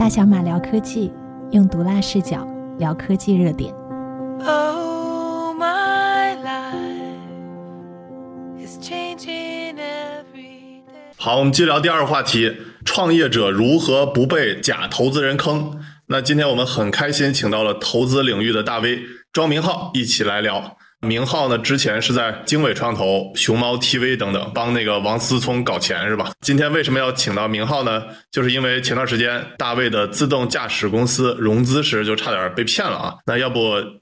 大小马聊科技，用毒辣视角聊科技热点。Oh, my life is changing every day. 好，我们接着聊第二个话题：创业者如何不被假投资人坑？那今天我们很开心，请到了投资领域的大 V 庄明浩一起来聊。明浩呢，之前是在经纬创投、熊猫 TV 等等帮那个王思聪搞钱是吧？今天为什么要请到明浩呢？就是因为前段时间大卫的自动驾驶公司融资时就差点被骗了啊。那要不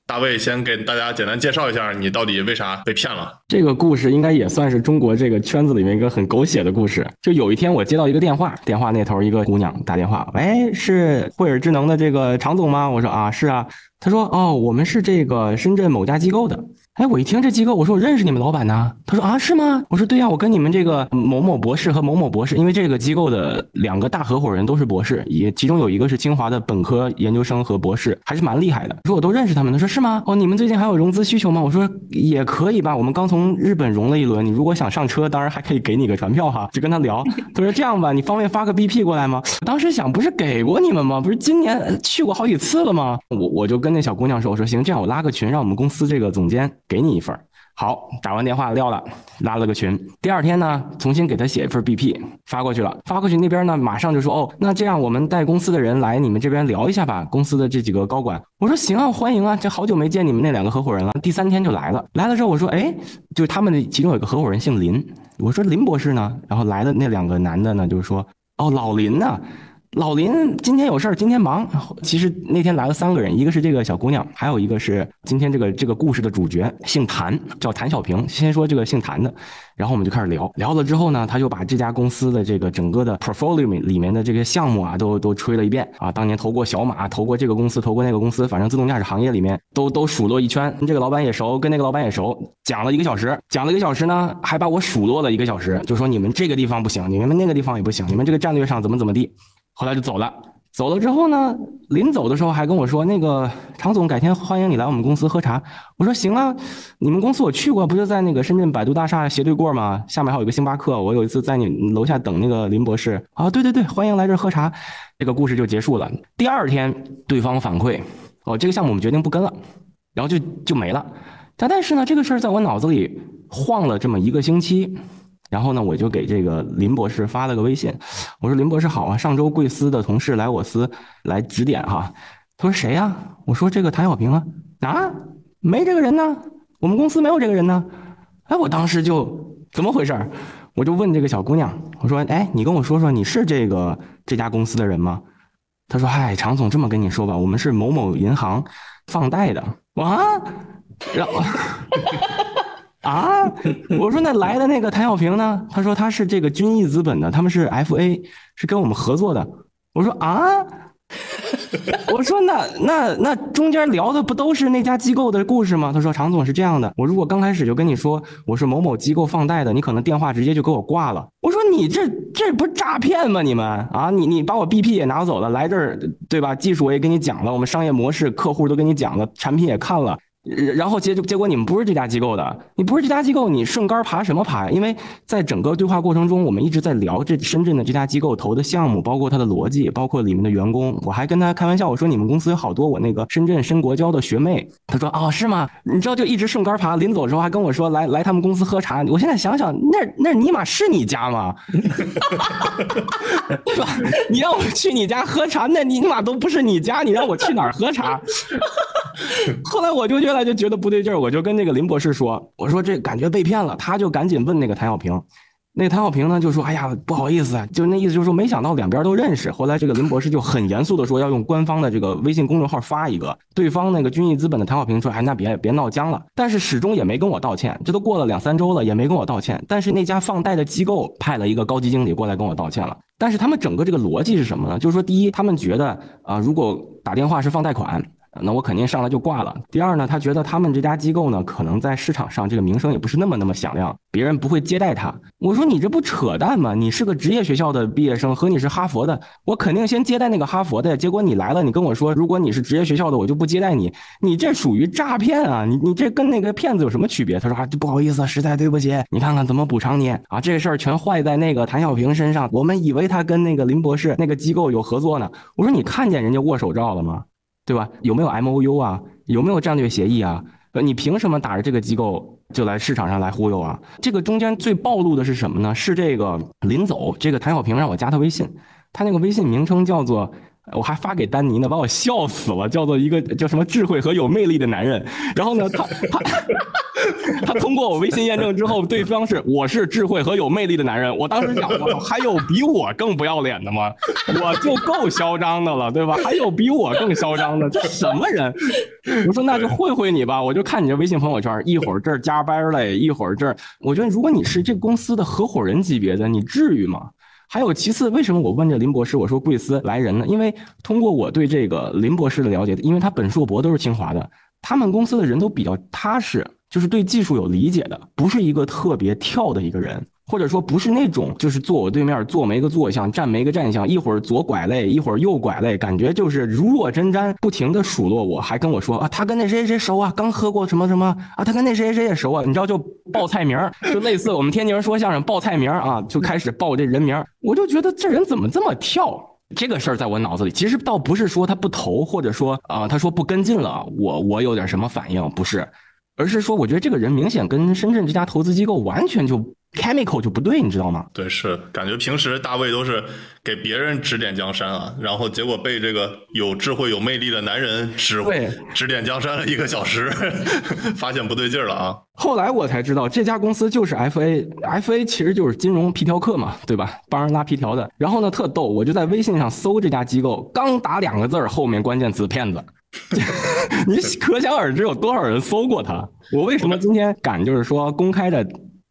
大卫先给大家简单介绍一下，你到底为啥被骗了？这个故事应该也算是中国这个圈子里面一个很狗血的故事。就有一天我接到一个电话，电话那头一个姑娘打电话，喂，是惠尔智能的这个常总吗？我说啊，是啊。他说哦，我们是这个深圳某家机构的。哎，我一听这机构，我说我认识你们老板呢。他说啊，是吗？我说对呀，我跟你们这个某某博士和某某博士，因为这个机构的两个大合伙人都是博士，也其中有一个是清华的本科研究生和博士，还是蛮厉害的。说我都认识他们。他说是吗？哦，你们最近还有融资需求吗？我说也可以吧，我们刚从日本融了一轮，你如果想上车，当然还可以给你个船票哈。就跟他聊，他说这样吧，你方便发个 BP 过来吗？当时想，不是给过你们吗？不是今年去过好几次了吗？我我就跟那小姑娘说，我说行，这样我拉个群，让我们公司这个总监给你一份。好，打完电话撂了，拉了个群。第二天呢，重新给他写一份 BP 发过去了。发过去那边呢，马上就说哦，那这样我们带公司的人来你们这边聊一下吧，公司的这几个高管。我说行啊，欢迎啊，这好久没见你们那两个合伙人了。第三天就来了，来了之后我说哎，就是他们其中有个合伙人姓林，我说林博士呢？然后来的那两个男的呢，就是说哦，老林呢。老林今天有事儿，今天忙。其实那天来了三个人，一个是这个小姑娘，还有一个是今天这个这个故事的主角，姓谭，叫谭小平。先说这个姓谭的，然后我们就开始聊。聊了之后呢，他就把这家公司的这个整个的 portfolio 里面的这些项目啊，都都吹了一遍啊。当年投过小马，投过这个公司，投过那个公司，反正自动驾驶行业里面都都数落一圈。这个老板也熟，跟那个老板也熟，讲了一个小时，讲了一个小时呢，还把我数落了一个小时，就说你们这个地方不行，你们那个地方也不行，你们这个战略上怎么怎么地。后来就走了，走了之后呢，临走的时候还跟我说：“那个常总，改天欢迎你来我们公司喝茶。”我说：“行啊，你们公司我去过，不就在那个深圳百度大厦斜对过吗？下面还有一个星巴克。我有一次在你楼下等那个林博士啊，对对对，欢迎来这儿喝茶。”这个故事就结束了。第二天，对方反馈：“哦，这个项目我们决定不跟了。”然后就就没了。但但是呢，这个事儿在我脑子里晃了这么一个星期。然后呢，我就给这个林博士发了个微信，我说：“林博士好啊，上周贵司的同事来我司来指点哈。”他说：“谁呀？”我说：“这个谭小平啊。”啊，没这个人呢，我们公司没有这个人呢。哎，我当时就怎么回事我就问这个小姑娘，我说：“哎，你跟我说说，你是这个这家公司的人吗？”她说：“嗨，常总这么跟你说吧，我们是某某银行放贷的。”啊，然后。啊！我说那来的那个谭小平呢？他说他是这个君毅资本的，他们是 FA，是跟我们合作的。我说啊，我说那那那中间聊的不都是那家机构的故事吗？他说常总是这样的，我如果刚开始就跟你说我是某某机构放贷的，你可能电话直接就给我挂了。我说你这这不是诈骗吗？你们啊，你你把我 BP 也拿走了，来这儿对吧？技术我也跟你讲了，我们商业模式客户都跟你讲了，产品也看了。然后结结果你们不是这家机构的，你不是这家机构，你顺杆爬什么爬？因为在整个对话过程中，我们一直在聊这深圳的这家机构投的项目，包括它的逻辑，包括里面的员工。我还跟他开玩笑，我说你们公司有好多我那个深圳深国交的学妹。他说哦是吗？你知道就一直顺杆爬，临走的时候还跟我说来来他们公司喝茶。我现在想想，那那尼玛是你家吗？对吧？你让我去你家喝茶，那尼玛都不是你家，你让我去哪儿喝茶？后来我就越来就觉得不对劲儿，我就跟那个林博士说：“我说这感觉被骗了。”他就赶紧问那个谭小平，那谭小平呢就说：“哎呀，不好意思啊，就那意思就是说，没想到两边都认识。”后来这个林博士就很严肃的说要用官方的这个微信公众号发一个。对方那个君毅资本的谭小平说：“哎，那别别闹僵了。”但是始终也没跟我道歉，这都过了两三周了，也没跟我道歉。但是那家放贷的机构派了一个高级经理过来跟我道歉了。但是他们整个这个逻辑是什么呢？就是说，第一，他们觉得啊，如果打电话是放贷款。那我肯定上来就挂了。第二呢，他觉得他们这家机构呢，可能在市场上这个名声也不是那么那么响亮，别人不会接待他。我说你这不扯淡吗？你是个职业学校的毕业生，和你是哈佛的，我肯定先接待那个哈佛的。结果你来了，你跟我说，如果你是职业学校的，我就不接待你。你这属于诈骗啊！你你这跟那个骗子有什么区别？他说啊，不好意思，实在对不起，你看看怎么补偿你啊？这事儿全坏在那个谭小平身上。我们以为他跟那个林博士那个机构有合作呢。我说你看见人家握手照了吗？对吧？有没有 M O U 啊？有没有战略协议啊？呃，你凭什么打着这个机构就来市场上来忽悠啊？这个中间最暴露的是什么呢？是这个临走，这个谭小平让我加他微信，他那个微信名称叫做。我还发给丹尼呢，把我笑死了，叫做一个叫什么智慧和有魅力的男人。然后呢，他他他通过我微信验证之后，对方是我是智慧和有魅力的男人。我当时想，我还有比我更不要脸的吗？我就够嚣张的了，对吧？还有比我更嚣张的？这什么人？我说那就会会你吧，我就看你这微信朋友圈，一会儿这儿加班嘞，一会儿这儿。我觉得如果你是这公司的合伙人级别的，你至于吗？还有其次，为什么我问这林博士？我说贵司来人呢？因为通过我对这个林博士的了解，因为他本硕博都是清华的，他们公司的人都比较踏实，就是对技术有理解的，不是一个特别跳的一个人。或者说不是那种，就是坐我对面坐没个坐相，站没个站相，一会儿左拐类，一会儿右拐类，感觉就是如若针毡，不停的数落我，还跟我说啊，他跟那谁谁熟啊，刚喝过什么什么啊，他跟那谁谁谁也熟啊，你知道就报菜名就类似我们天津人说相声报菜名啊，就开始报这人名我就觉得这人怎么这么跳？这个事儿在我脑子里，其实倒不是说他不投，或者说啊，他说不跟进了，我我有点什么反应，不是，而是说我觉得这个人明显跟深圳这家投资机构完全就。Chemical 就不对，你知道吗？对，是感觉平时大卫都是给别人指点江山啊，然后结果被这个有智慧、有魅力的男人指指点江山了一个小时，发现不对劲儿了啊。后来我才知道，这家公司就是 FA，FA 其实就是金融皮条客嘛，对吧？帮人拉皮条的。然后呢，特逗，我就在微信上搜这家机构，刚打两个字儿，后面关键词骗子，你可想而知有多少人搜过他。我为什么今天敢就是说公开的？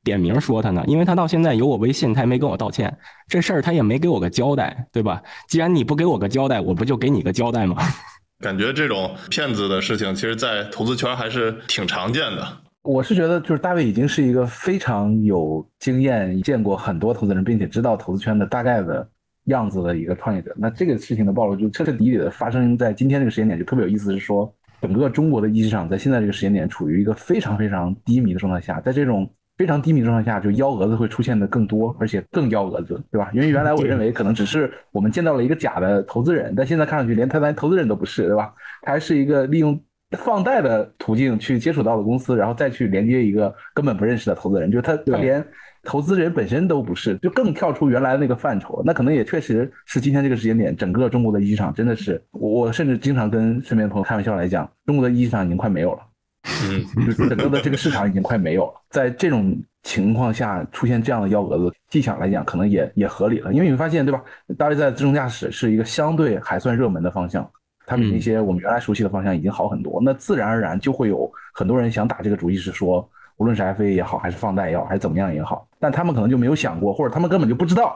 点名说他呢，因为他到现在有我微信，他也没跟我道歉，这事儿他也没给我个交代，对吧？既然你不给我个交代，我不就给你个交代吗？感觉这种骗子的事情，其实，在投资圈还是挺常见的。我是觉得，就是大卫已经是一个非常有经验、见过很多投资人，并且知道投资圈的大概的样子的一个创业者。那这个事情的暴露，就彻彻底底的发生在今天这个时间点，就特别有意思。是说，整个中国的一级市场在现在这个时间点，处于一个非常非常低迷的状态下，在这种。非常低迷状态下，就幺蛾子会出现的更多，而且更幺蛾子，对吧？因为原来我认为可能只是我们见到了一个假的投资人，但现在看上去连他连投资人都不是，对吧？他还是一个利用放贷的途径去接触到的公司，然后再去连接一个根本不认识的投资人，就是他他连投资人本身都不是，就更跳出原来的那个范畴。那可能也确实是今天这个时间点，整个中国的一级市场真的是，我甚至经常跟身边的朋友开玩笑来讲，中国的一级市场已经快没有了。嗯，就整个的这个市场已经快没有了，在这种情况下出现这样的幺蛾子技巧来讲，可能也也合理了，因为你会发现，对吧？大卫在自动驾驶是一个相对还算热门的方向，它比那些我们原来熟悉的方向已经好很多，那自然而然就会有很多人想打这个主意，是说，无论是 FA 也好，还是放贷也好，还是怎么样也好，但他们可能就没有想过，或者他们根本就不知道，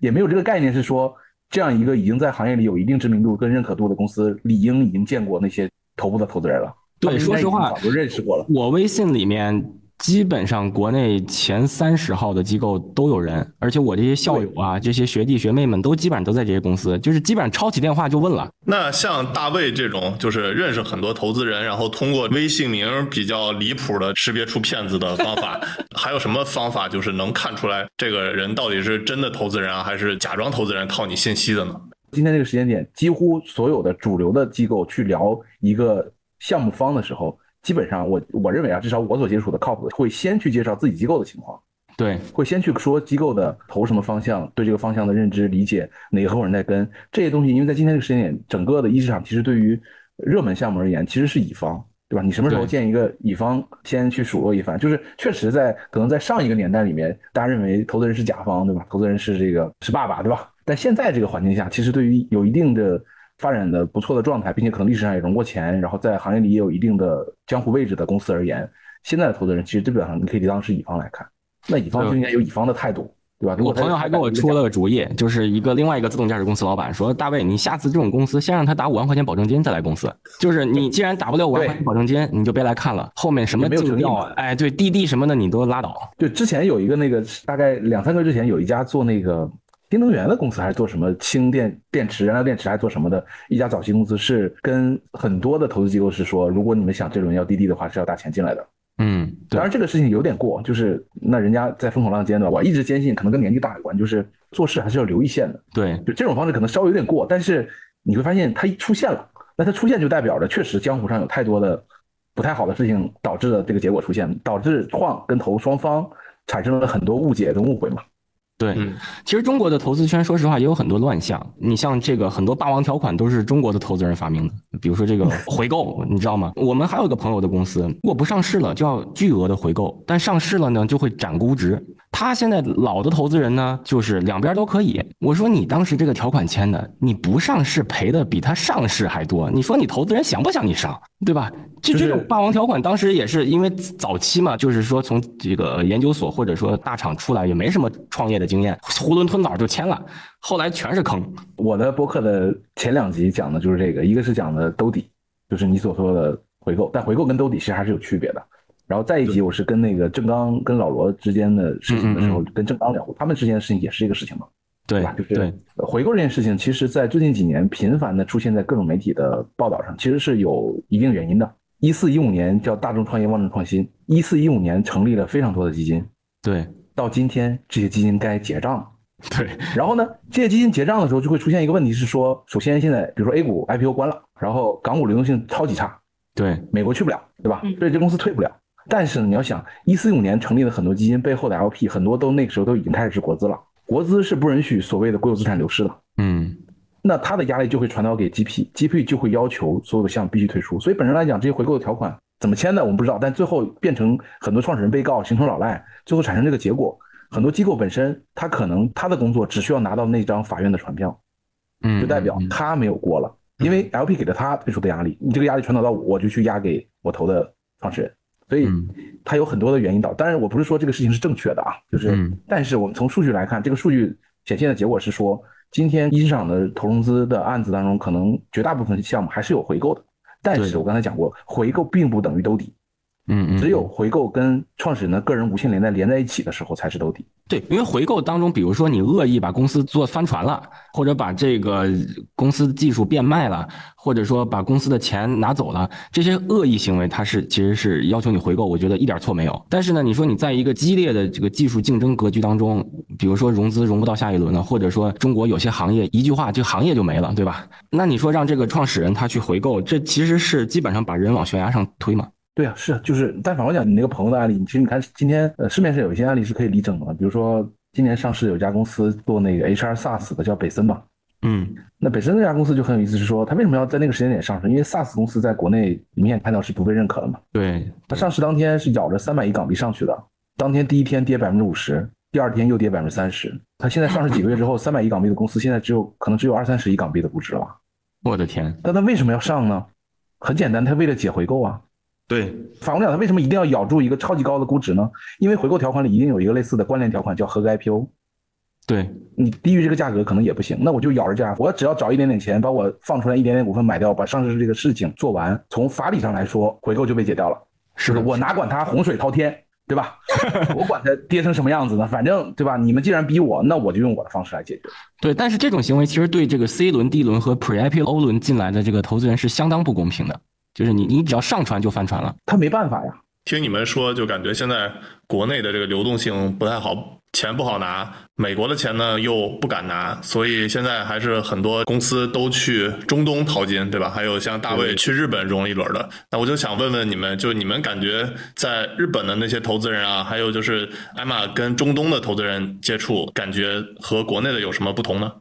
也没有这个概念，是说这样一个已经在行业里有一定知名度跟认可度的公司，理应已经见过那些头部的投资人了。对，说实话，早就认识过了。我微信里面基本上国内前三十号的机构都有人，而且我这些校友啊，这些学弟学妹们都基本上都在这些公司，就是基本上抄起电话就问了。那像大卫这种，就是认识很多投资人，然后通过微信名比较离谱的识别出骗子的方法，还有什么方法就是能看出来这个人到底是真的投资人啊，还是假装投资人套你信息的呢？今天这个时间点，几乎所有的主流的机构去聊一个。项目方的时候，基本上我我认为啊，至少我所接触的靠谱的，会先去介绍自己机构的情况，对，会先去说机构的投什么方向，对这个方向的认知理解，哪个合伙人在跟这些东西。因为在今天这个时间点，整个的一市场其实对于热门项目而言，其实是乙方，对吧？你什么时候见一个乙方，先去数落一番，就是确实在可能在上一个年代里面，大家认为投资人是甲方，对吧？投资人是这个是爸爸，对吧？但现在这个环境下，其实对于有一定的。发展的不错的状态，并且可能历史上也融过钱，然后在行业里也有一定的江湖位置的公司而言，现在的投资人其实基本上你可以当是乙方来看，那乙方就应该有乙方的态度，对吧？我朋友还给我出了个主意，就是一个另外一个自动驾驶公司老板说：“大卫，你下次这种公司先让他打五万块钱保证金再来公司。就是你既然打不了五万块钱保证金，你就别来看了。后面什么也没有竞调啊，哎，对滴滴什么的你都拉倒。对，之前有一个那个大概两三个月之前有一家做那个新能源的公司，还是做什么氢电电池、燃料电池，还是做什么的一家早期公司，是跟很多的投资机构是说，如果你们想这轮要滴滴的话，是要打钱进来的。嗯，当然这个事情有点过，就是那人家在风口浪尖的，我一直坚信可能跟年纪大有关，就是做事还是要留一线的。对，就这种方式可能稍微有点过，但是你会发现它一出现了，那它出现就代表着确实江湖上有太多的不太好的事情导致了这个结果出现，导致创跟投双方产生了很多误解跟误会嘛。对，嗯其实中国的投资圈，说实话也有很多乱象。你像这个很多霸王条款都是中国的投资人发明的，比如说这个 回购，你知道吗？我们还有一个朋友的公司，如果不上市了，就要巨额的回购；但上市了呢，就会涨估值。他现在老的投资人呢，就是两边都可以。我说你当时这个条款签的，你不上市赔的比他上市还多，你说你投资人想不想你上，对吧？就就是这种霸王条款，当时也是因为早期嘛，就是说从这个研究所或者说大厂出来，也没什么创业的经验，囫囵吞枣就签了，后来全是坑。我的播客的前两集讲的就是这个，一个是讲的兜底，就是你所说的回购，但回购跟兜底其实还是有区别的。然后再一集我是跟那个郑刚跟老罗之间的事情的时候，跟郑刚聊过，他们之间的事情也是这个事情嘛，对吧？就是回购这件事情，其实在最近几年频繁的出现在各种媒体的报道上，其实是有一定原因的。一四一五年叫大众创业万众创新，一四一五年成立了非常多的基金，对到今天这些基金该结账了。对，然后呢，这些基金结账的时候就会出现一个问题是说，首先现在比如说 A 股 IPO 关了，然后港股流动性超级差，对美国去不了，对吧嗯？所以这公司退不了。但是呢，你要想，一四一五年成立的很多基金背后的 LP，很多都那个时候都已经开始是国资了，国资是不允许所谓的国有资产流失的。嗯那它的压力就会传导给 GP，GP 就会要求所有的项目必须退出。所以本身来讲，这些回购的条款怎么签的我们不知道，但最后变成很多创始人被告，形成老赖，最后产生这个结果。很多机构本身，他可能他的工作只需要拿到那张法院的传票，嗯，就代表嗯他没有过了，因为 LP 给了他退出的压力，你这个压力传导到我，我就去压给我投的创始人，所以他有很多的原因导。当然，我不是说这个事情是正确的啊，就是，嗯但是我们从数据来看，这个数据显现的结果是说，今天一市场的投融资的案子当中，可能绝大部分项目还是有回购的。但是我刚才讲过，回购并不等于兜底，嗯嗯，只有回购跟创始人的个人无限连带连在一起的时候才是兜底。对，因为回购当中，比如说你恶意把公司做翻船了，或者把这个公司技术变卖了，或者说把公司的钱拿走了，这些恶意行为，它是其实是要求你回购，我觉得一点错没有。但是呢，你说你在一个激烈的这个技术竞争格局当中，比如说融资融不到下一轮了，或者说中国有些行业一句话这个行业就没了，对吧？那你说让这个创始人他去回购，这其实是基本上把人往悬崖上推嘛。对啊，是就是，但反过来讲，你那个朋友的案例，其实你看今天呃市面上有一些案例是可以理整的，比如说今年上市有一家公司做那个 HR SaaS 的，叫北森嘛。嗯那北森这家公司就很有意思，是说他为什么要在那个时间点上市？因为 SaaS 公司在国内明显看到是不被认可的嘛。对，它上市当天是咬着三百亿港币上去的，当天第一天跌百分之五十，第二天又跌百分之三十。它现在上市几个月之后，三百亿港币的公司现在只有可能只有二三十亿港币的估值了吧？我的天，但它为什么要上呢？很简单，它为了解回购啊。对，反过来讲，它为什么一定要咬住一个超级高的估值呢？因为回购条款里一定有一个类似的关联条款，叫合格 IPO。对，你低于这个价格可能也不行，那我就咬着价，我只要找一点点钱，把我放出来一点点股份买掉，把上市这个事情做完，从法理上来说，回购就被解掉了。是的就是我哪管它洪水滔天，对吧？我管它跌成什么样子呢？反正对吧？你们既然逼我，那我就用我的方式来解决。对，但是这种行为其实对这个 C 轮、D 轮和 Pre-IPO 轮进来的这个投资人是相当不公平的，就是你你只要上船就翻船了。他没办法呀。听你们说，就感觉现在国内的这个流动性不太好，钱不好拿，美国的钱呢又不敢拿，所以现在还是很多公司都去中东淘金，对吧？还有像大卫去日本融了一轮的。那我就想问问你们，就你们感觉在日本的那些投资人啊，还有就是艾玛跟中东的投资人接触，感觉和国内的有什么不同呢？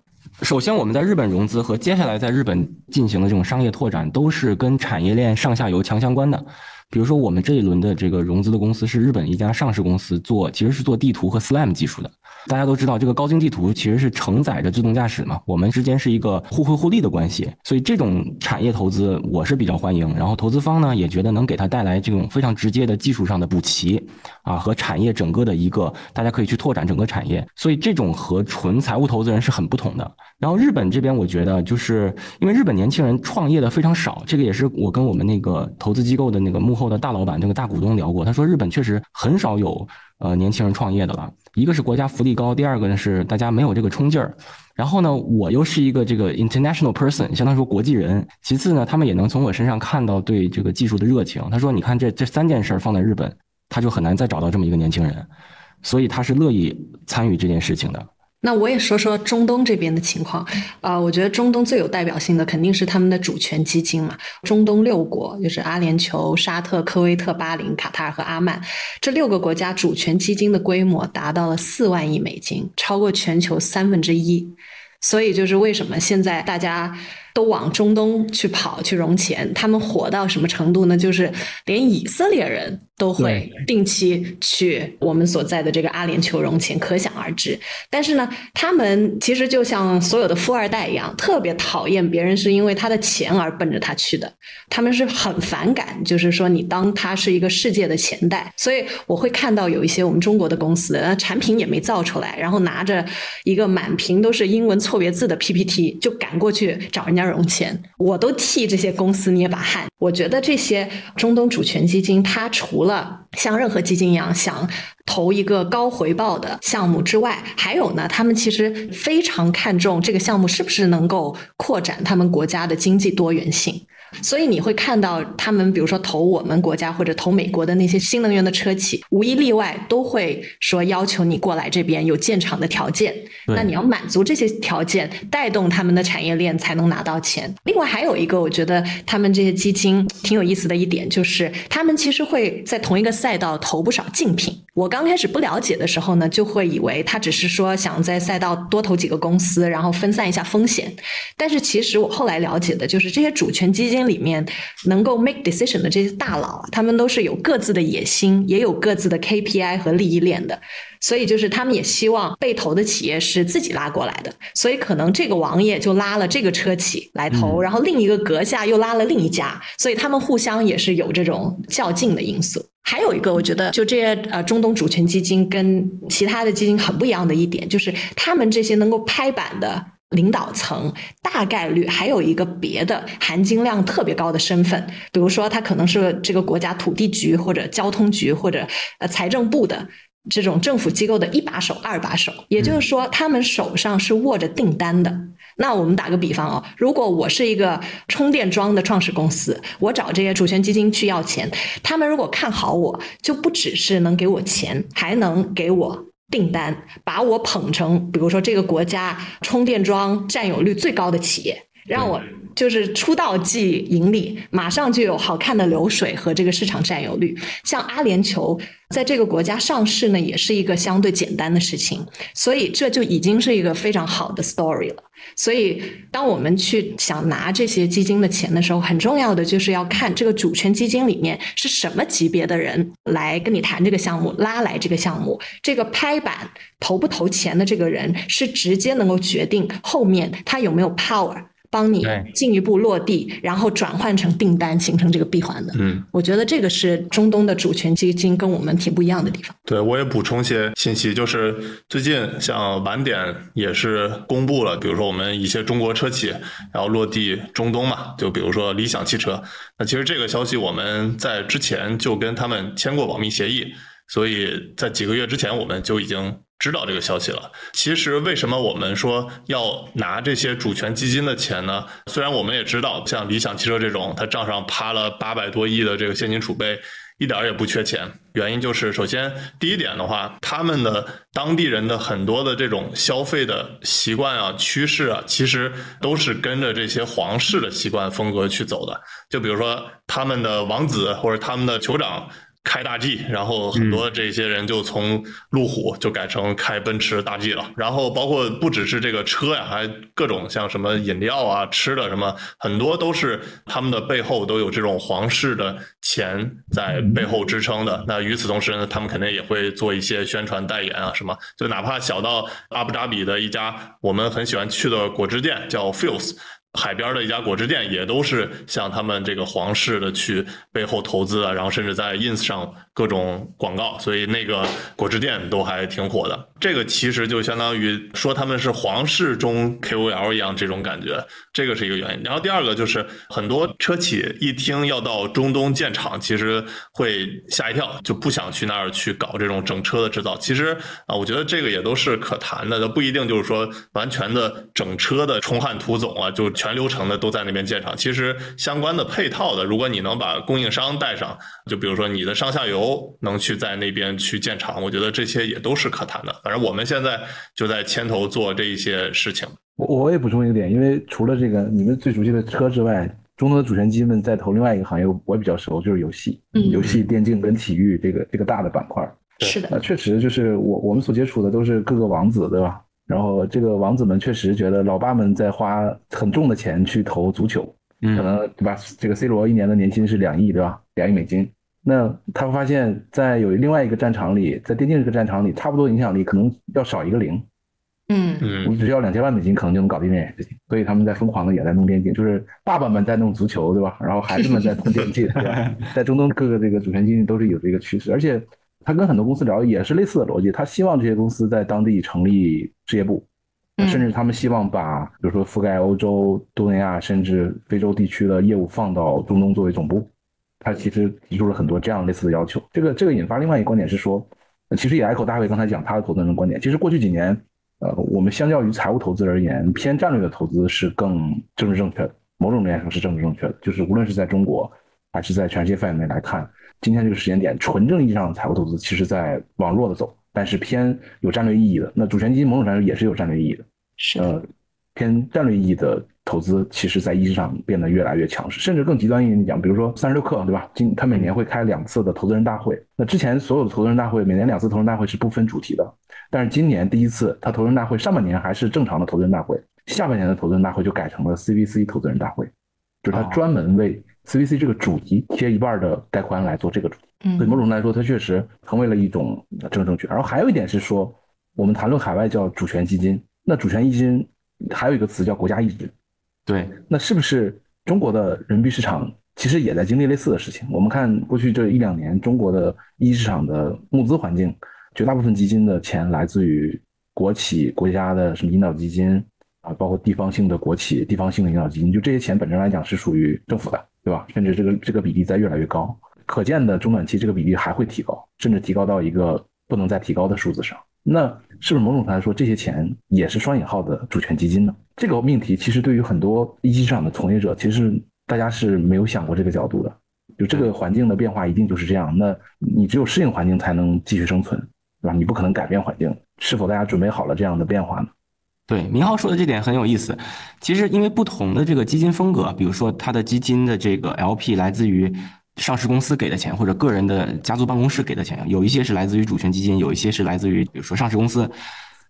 首先，我们在日本融资和接下来在日本进行的这种商业拓展，都是跟产业链上下游强相关的。比如说，我们这一轮的这个融资的公司是日本一家上市公司做，其实是做地图和 SLAM 技术的。大家都知道，这个高精地图其实是承载着自动驾驶嘛，我们之间是一个互惠互利的关系，所以这种产业投资我是比较欢迎。然后投资方呢也觉得能给他带来这种非常直接的技术上的补齐，啊和产业整个的一个大家可以去拓展整个产业，所以这种和纯财务投资人是很不同的。然后日本这边我觉得就是因为日本年轻人创业的非常少，这个也是我跟我们那个投资机构的那个幕后的大老板、这个大股东聊过，他说日本确实很少有呃年轻人创业的了。一个是国家福利高，第二个呢是大家没有这个冲劲儿。然后呢，我又是一个这个 international person，相当于说国际人。其次呢，他们也能从我身上看到对这个技术的热情。他说：“你看这这三件事儿放在日本，他就很难再找到这么一个年轻人，所以他是乐意参与这件事情的。”那我也说说中东这边的情况，啊，我觉得中东最有代表性的肯定是他们的主权基金嘛。中东六国就是阿联酋、沙特、科威特、巴林、卡塔尔和阿曼这六个国家主权基金的规模达到了四万亿美金，超过全球三分之一。所以就是为什么现在大家。都往中东去跑去融钱，他们火到什么程度呢？就是连以色列人都会定期去我们所在的这个阿联酋融钱，可想而知。但是呢，他们其实就像所有的富二代一样，特别讨厌别人是因为他的钱而奔着他去的。他们是很反感，就是说你当他是一个世界的钱袋。所以我会看到有一些我们中国的公司，那产品也没造出来，然后拿着一个满屏都是英文错别字的 PPT 就赶过去找人家。融钱，我都替这些公司捏把汗。我觉得这些中东主权基金，它除了像任何基金一样想投一个高回报的项目之外，还有呢，他们其实非常看重这个项目是不是能够扩展他们国家的经济多元性。所以你会看到他们，比如说投我们国家或者投美国的那些新能源的车企，无一例外都会说要求你过来这边有建厂的条件。那你要满足这些条件，带动他们的产业链才能拿到钱。另外还有一个，我觉得他们这些基金挺有意思的一点，就是他们其实会在同一个赛道投不少竞品。我刚开始不了解的时候呢，就会以为他只是说想在赛道多投几个公司，然后分散一下风险。但是其实我后来了解的就是这些主权基金。里面能够 make decision 的这些大佬啊，他们都是有各自的野心，也有各自的 KPI 和利益链的，所以就是他们也希望被投的企业是自己拉过来的，所以可能这个王爷就拉了这个车企来投，然后另一个阁下又拉了另一家，所以他们互相也是有这种较劲的因素。还有一个，我觉得就这些呃中东主权基金跟其他的基金很不一样的一点，就是他们这些能够拍板的。领导层大概率还有一个别的含金量特别高的身份，比如说他可能是这个国家土地局或者交通局或者呃财政部的这种政府机构的一把手、二把手，也就是说他们手上是握着订单的。那我们打个比方哦，如果我是一个充电桩的创始公司，我找这些主权基金去要钱，他们如果看好我，就不只是能给我钱，还能给我。订单把我捧成，比如说这个国家充电桩占有率最高的企业，让我就是出道即盈利，马上就有好看的流水和这个市场占有率。像阿联酋。在这个国家上市呢，也是一个相对简单的事情，所以这就已经是一个非常好的 story 了。所以，当我们去想拿这些基金的钱的时候，很重要的就是要看这个主权基金里面是什么级别的人来跟你谈这个项目，拉来这个项目，这个拍板投不投钱的这个人，是直接能够决定后面他有没有 power。帮你进一步落地，然后转换成订单，形成这个闭环的。嗯，我觉得这个是中东的主权基金跟我们挺不一样的地方。对，我也补充些信息，就是最近像晚点也是公布了，比如说我们一些中国车企然后落地中东嘛，就比如说理想汽车。那其实这个消息我们在之前就跟他们签过保密协议，所以在几个月之前我们就已经。知道这个消息了。其实为什么我们说要拿这些主权基金的钱呢？虽然我们也知道，像理想汽车这种，它账上趴了八百多亿的这个现金储备，一点也不缺钱。原因就是，首先第一点的话，他们的当地人的很多的这种消费的习惯啊、趋势啊，其实都是跟着这些皇室的习惯风格去走的。就比如说他们的王子或者他们的酋长。开大 G，然后很多这些人就从路虎就改成开奔驰大 G 了。然后包括不只是这个车呀，还各种像什么饮料啊、吃的什么，很多都是他们的背后都有这种皇室的钱在背后支撑的。那与此同时呢，他们肯定也会做一些宣传代言啊什么，就哪怕小到阿布扎比的一家我们很喜欢去的果汁店叫 Fils。海边的一家果汁店也都是像他们这个皇室的去背后投资啊，然后甚至在 ins 上各种广告，所以那个果汁店都还挺火的。这个其实就相当于说他们是皇室中 KOL 一样这种感觉，这个是一个原因。然后第二个就是很多车企一听要到中东建厂，其实会吓一跳，就不想去那儿去搞这种整车的制造。其实啊，我觉得这个也都是可谈的，不一定就是说完全的整车的冲焊涂总啊，就。全流程的都在那边建厂，其实相关的配套的，如果你能把供应商带上，就比如说你的上下游能去在那边去建厂，我觉得这些也都是可谈的。反正我们现在就在牵头做这一些事情。我我也补充一个点，因为除了这个你们最熟悉的车之外，中东的主权基金们在投另外一个行业，我比较熟，就是游戏、游戏、电竞跟体育这个这个大的板块。是的，确实就是我我们所接触的都是各个王子，对吧？然后这个王子们确实觉得老爸们在花很重的钱去投足球，可能对吧？这个 C 罗一年的年薪是两亿，对吧？两亿美金。那他会发现，在有另外一个战场里，在电竞这个战场里，差不多影响力可能要少一个零。嗯嗯，我只需要两千万美金，可能就能搞定这件事情。所以他们在疯狂的也在弄电竞，就是爸爸们在弄足球，对吧？然后孩子们在弄电竞，对吧？在中东各个这个主权经济都是有这个趋势，而且他跟很多公司聊也是类似的逻辑，他希望这些公司在当地成立事业部。甚至他们希望把，比如说覆盖欧洲、东南亚甚至非洲地区的业务放到中东作为总部。他其实提出了很多这样类似的要求。这个这个引发另外一个观点是说，其实也 echo 大卫刚才讲他的投资人的观点。其实过去几年，呃，我们相较于财务投资而言，偏战略的投资是更政治正确的。某种意义上是政治正确的，就是无论是在中国还是在全世界范围内来看，今天这个时间点，纯正意义上的财务投资其实在往弱的走。但是偏有战略意义的，那主权基金某种程度也是有战略意义的。是呃，偏战略意义的投资，其实在意识上变得越来越强势，甚至更极端一点讲，比如说三十六氪，对吧？今他每年会开两次的投资人大会。那之前所有的投资人大会，每年两次投资人大会是不分主题的，但是今年第一次，他投资人大会上半年还是正常的投资人大会，下半年的投资人大会就改成了 CVC 投资人大会，就是他专门为 CVC 这个主题贴一半的带宽来做这个主题。嗯，所以某种来说，它确实成为了一种政治正确。然后还有一点是说，我们谈论海外叫主权基金，那主权基金还有一个词叫国家意志。对，那是不是中国的人民币市场其实也在经历类似的事情？我们看过去这一两年，中国的一级市场的募资环境，绝大部分基金的钱来自于国企、国家的什么引导基金啊，包括地方性的国企、地方性的引导基金，就这些钱本身来讲是属于政府的，对吧？甚至这个这个比例在越来越高。可见的中短期这个比例还会提高，甚至提高到一个不能再提高的数字上。那是不是某种程度来说，这些钱也是双引号的主权基金呢？这个命题其实对于很多一级市场的从业者，其实大家是没有想过这个角度的。就这个环境的变化一定就是这样，那你只有适应环境才能继续生存，对吧？你不可能改变环境。是否大家准备好了这样的变化呢？对，明浩说的这点很有意思。其实因为不同的这个基金风格，比如说它的基金的这个 LP 来自于。上市公司给的钱或者个人的家族办公室给的钱，有一些是来自于主权基金，有一些是来自于比如说上市公司。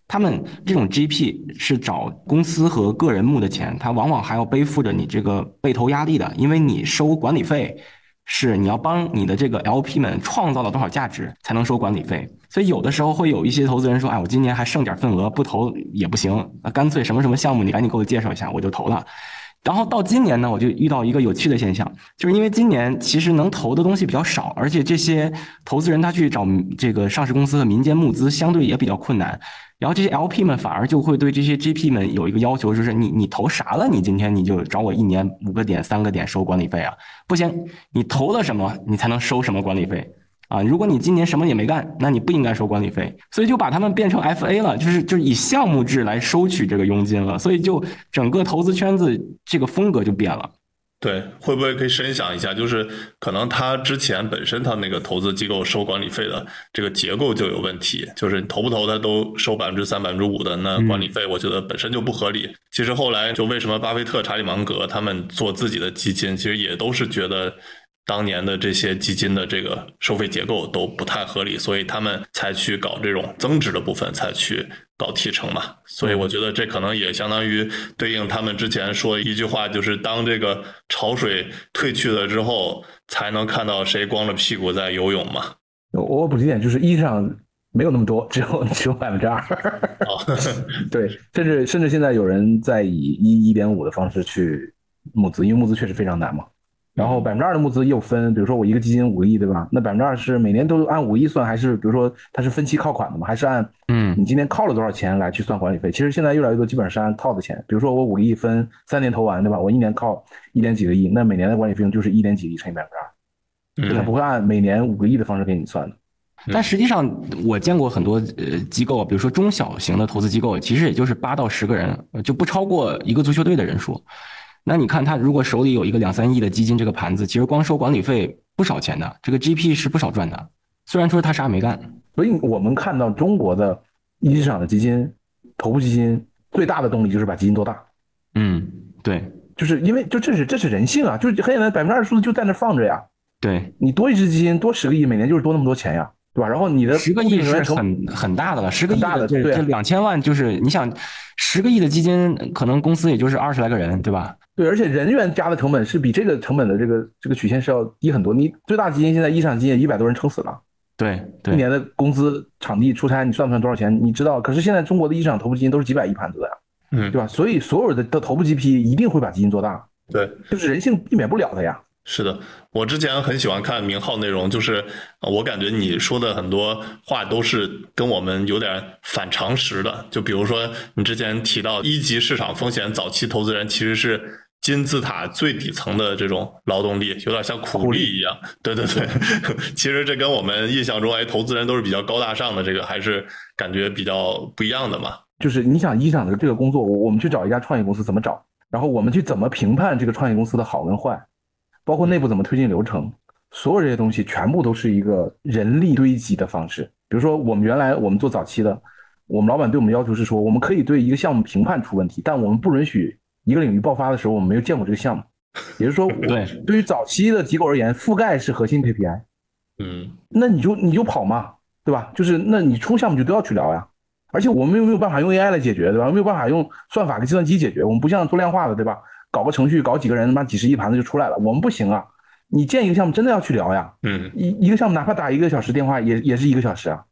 他们这种 GP 是找公司和个人募的钱，他往往还要背负着你这个被投压力的，因为你收管理费是你要帮你的这个 LP 们创造了多少价值才能收管理费。所以有的时候会有一些投资人说：“哎，我今年还剩点份额，不投也不行，那干脆什么什么项目你赶紧给我介绍一下，我就投了。”然后到今年呢，我就遇到一个有趣的现象，就是因为今年其实能投的东西比较少，而且这些投资人他去找这个上市公司和民间募资相对也比较困难，然后这些 LP 们反而就会对这些 GP 们有一个要求，就是你你投啥了？你今天你就找我一年五个点、三个点收管理费啊？不行，你投了什么，你才能收什么管理费。啊，如果你今年什么也没干，那你不应该收管理费，所以就把他们变成 FA 了，就是就是以项目制来收取这个佣金了，所以就整个投资圈子这个风格就变了。对，会不会可以深想一下，就是可能他之前本身他那个投资机构收管理费的这个结构就有问题，就是投不投他都收百分之三、百分之五的，那管理费我觉得本身就不合理。其实后来就为什么巴菲特、查理芒格他们做自己的基金，其实也都是觉得。当年的这些基金的这个收费结构都不太合理，所以他们才去搞这种增值的部分，才去搞提成嘛。所以我觉得这可能也相当于对应他们之前说一句话，就是当这个潮水退去了之后，才能看到谁光着屁股在游泳嘛。我我补充一点，就是一上没有那么多，只有只有百分之二。对，甚至甚至现在有人在以一一点五的方式去募资，因为募资确实非常难嘛。然后百分之二的募资又分，比如说我一个基金五个亿，对吧？那百分之二是每年都按五亿算，还是比如说它是分期靠款的吗？还是按嗯你今天靠了多少钱来去算管理费？其实现在越来越多基本上是按靠的钱，比如说我五个亿分三年投完，对吧？我一年靠一点几个亿，那每年的管理费用就是一点几个亿乘以百分之二，它嗯不会按每年五个亿的方式给你算的。但实际上，我见过很多呃机构，比如说中小型的投资机构，其实也就是八到十个人，呃就不超过一个足球队的人数。那你看他如果手里有一个两三亿的基金这个盘子，其实光收管理费不少钱的，这个 GP 是不少赚的。虽然说他啥也没干，所以我们看到中国的一级市场的基金、头部基金最大的动力就是把基金做大，嗯，对就是因为就这是这是人性啊，就是很简单，百分之二十数字就在那放着呀。对，你多一只基金多十个亿，每年就是多那么多钱呀，对吧？然后你的十个亿是成很很大的了，十个亿很大的对这两千万就是你想，十个亿的基金可能公司也就是二十来个人，对吧？对，而且人员加的成本是比这个成本的这个这个曲线是要低很多。你最大基金现在一场基金一百多人撑死了，对一，年的工资、场地、出差，你算不算多少钱？你知道？可是现在中国的一场头部基金都是几百亿盘子的呀，嗯对吧？所以所有的的头部 GP 一定会把基金做大，对。就是人性避免不了的呀。是的，我之前很喜欢看明浩内容，就是呃我感觉你说的很多话都是跟我们有点反常识的。就比如说你之前提到一级市场风险早期投资人其实是金字塔最底层的这种劳动力，有点像苦力一样。对对对，其实这跟我们印象中哎投资人都是比较高大上的，这个还是感觉比较不一样的嘛。就是你想一想的这个工作，我我们去找一家创业公司怎么找，然后我们去怎么评判这个创业公司的好跟坏，包括内部怎么推进流程，所有这些东西全部都是一个人力堆积的方式。比如说我们原来我们做早期的，我们老板对我们要求是说，我们可以对一个项目评判出问题，但我们不允许一个领域爆发的时候我们没有见过这个项目。也就是说，对对于早期的机构而言，覆盖是核心 KPI。嗯那你就你就跑嘛，对吧？就是那你出项目就都要去聊呀。而且我们又没有办法用 AI 来解决，对吧？没有办法用算法跟计算机解决。我们不像做量化的，对吧？搞个程序，搞几个人，他妈几十亿盘子就出来了。我们不行啊！你建一个项目真的要去聊呀，嗯一一个项目哪怕打一个小时电话也也是一个小时啊。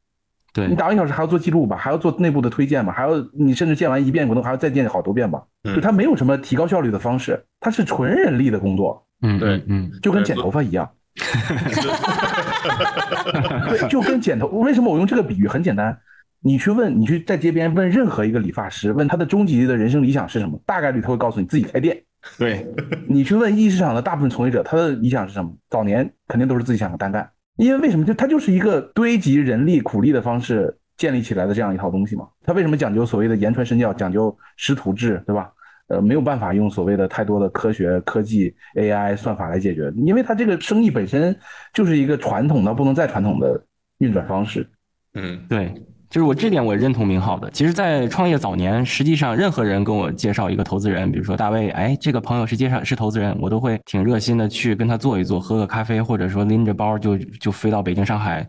对你打完一小时还要做记录吧，还要做内部的推荐吧，还要你甚至建完一遍可能还要再建好多遍吧。嗯就它没有什么提高效率的方式，它是纯人力的工作，嗯对嗯嗯就跟剪头发一样。对，就跟剪头。为什么我用这个比喻？很简单，你去问，你去在街边问任何一个理发师，问他的终极的人生理想是什么，大概率他会告诉你自己开店。对你去问一级市场的大部分从业者，他的理想是什么？早年肯定都是自己想要单干，因为为什么？就它就是一个堆积人力苦力的方式建立起来的这样一套东西嘛。它为什么讲究所谓的言传身教，讲究师徒制，对吧？呃，没有办法用所谓的太多的科学、科技、AI 算法来解决，因为它这个生意本身就是一个传统到不能再传统的运转方式。嗯对，就是我这点我认同明浩的。其实，在创业早年，实际上任何人跟我介绍一个投资人，比如说大卫，哎，这个朋友是介绍是投资人，我都会挺热心的去跟他坐一坐，喝个咖啡，或者说拎着包就就飞到北京、上海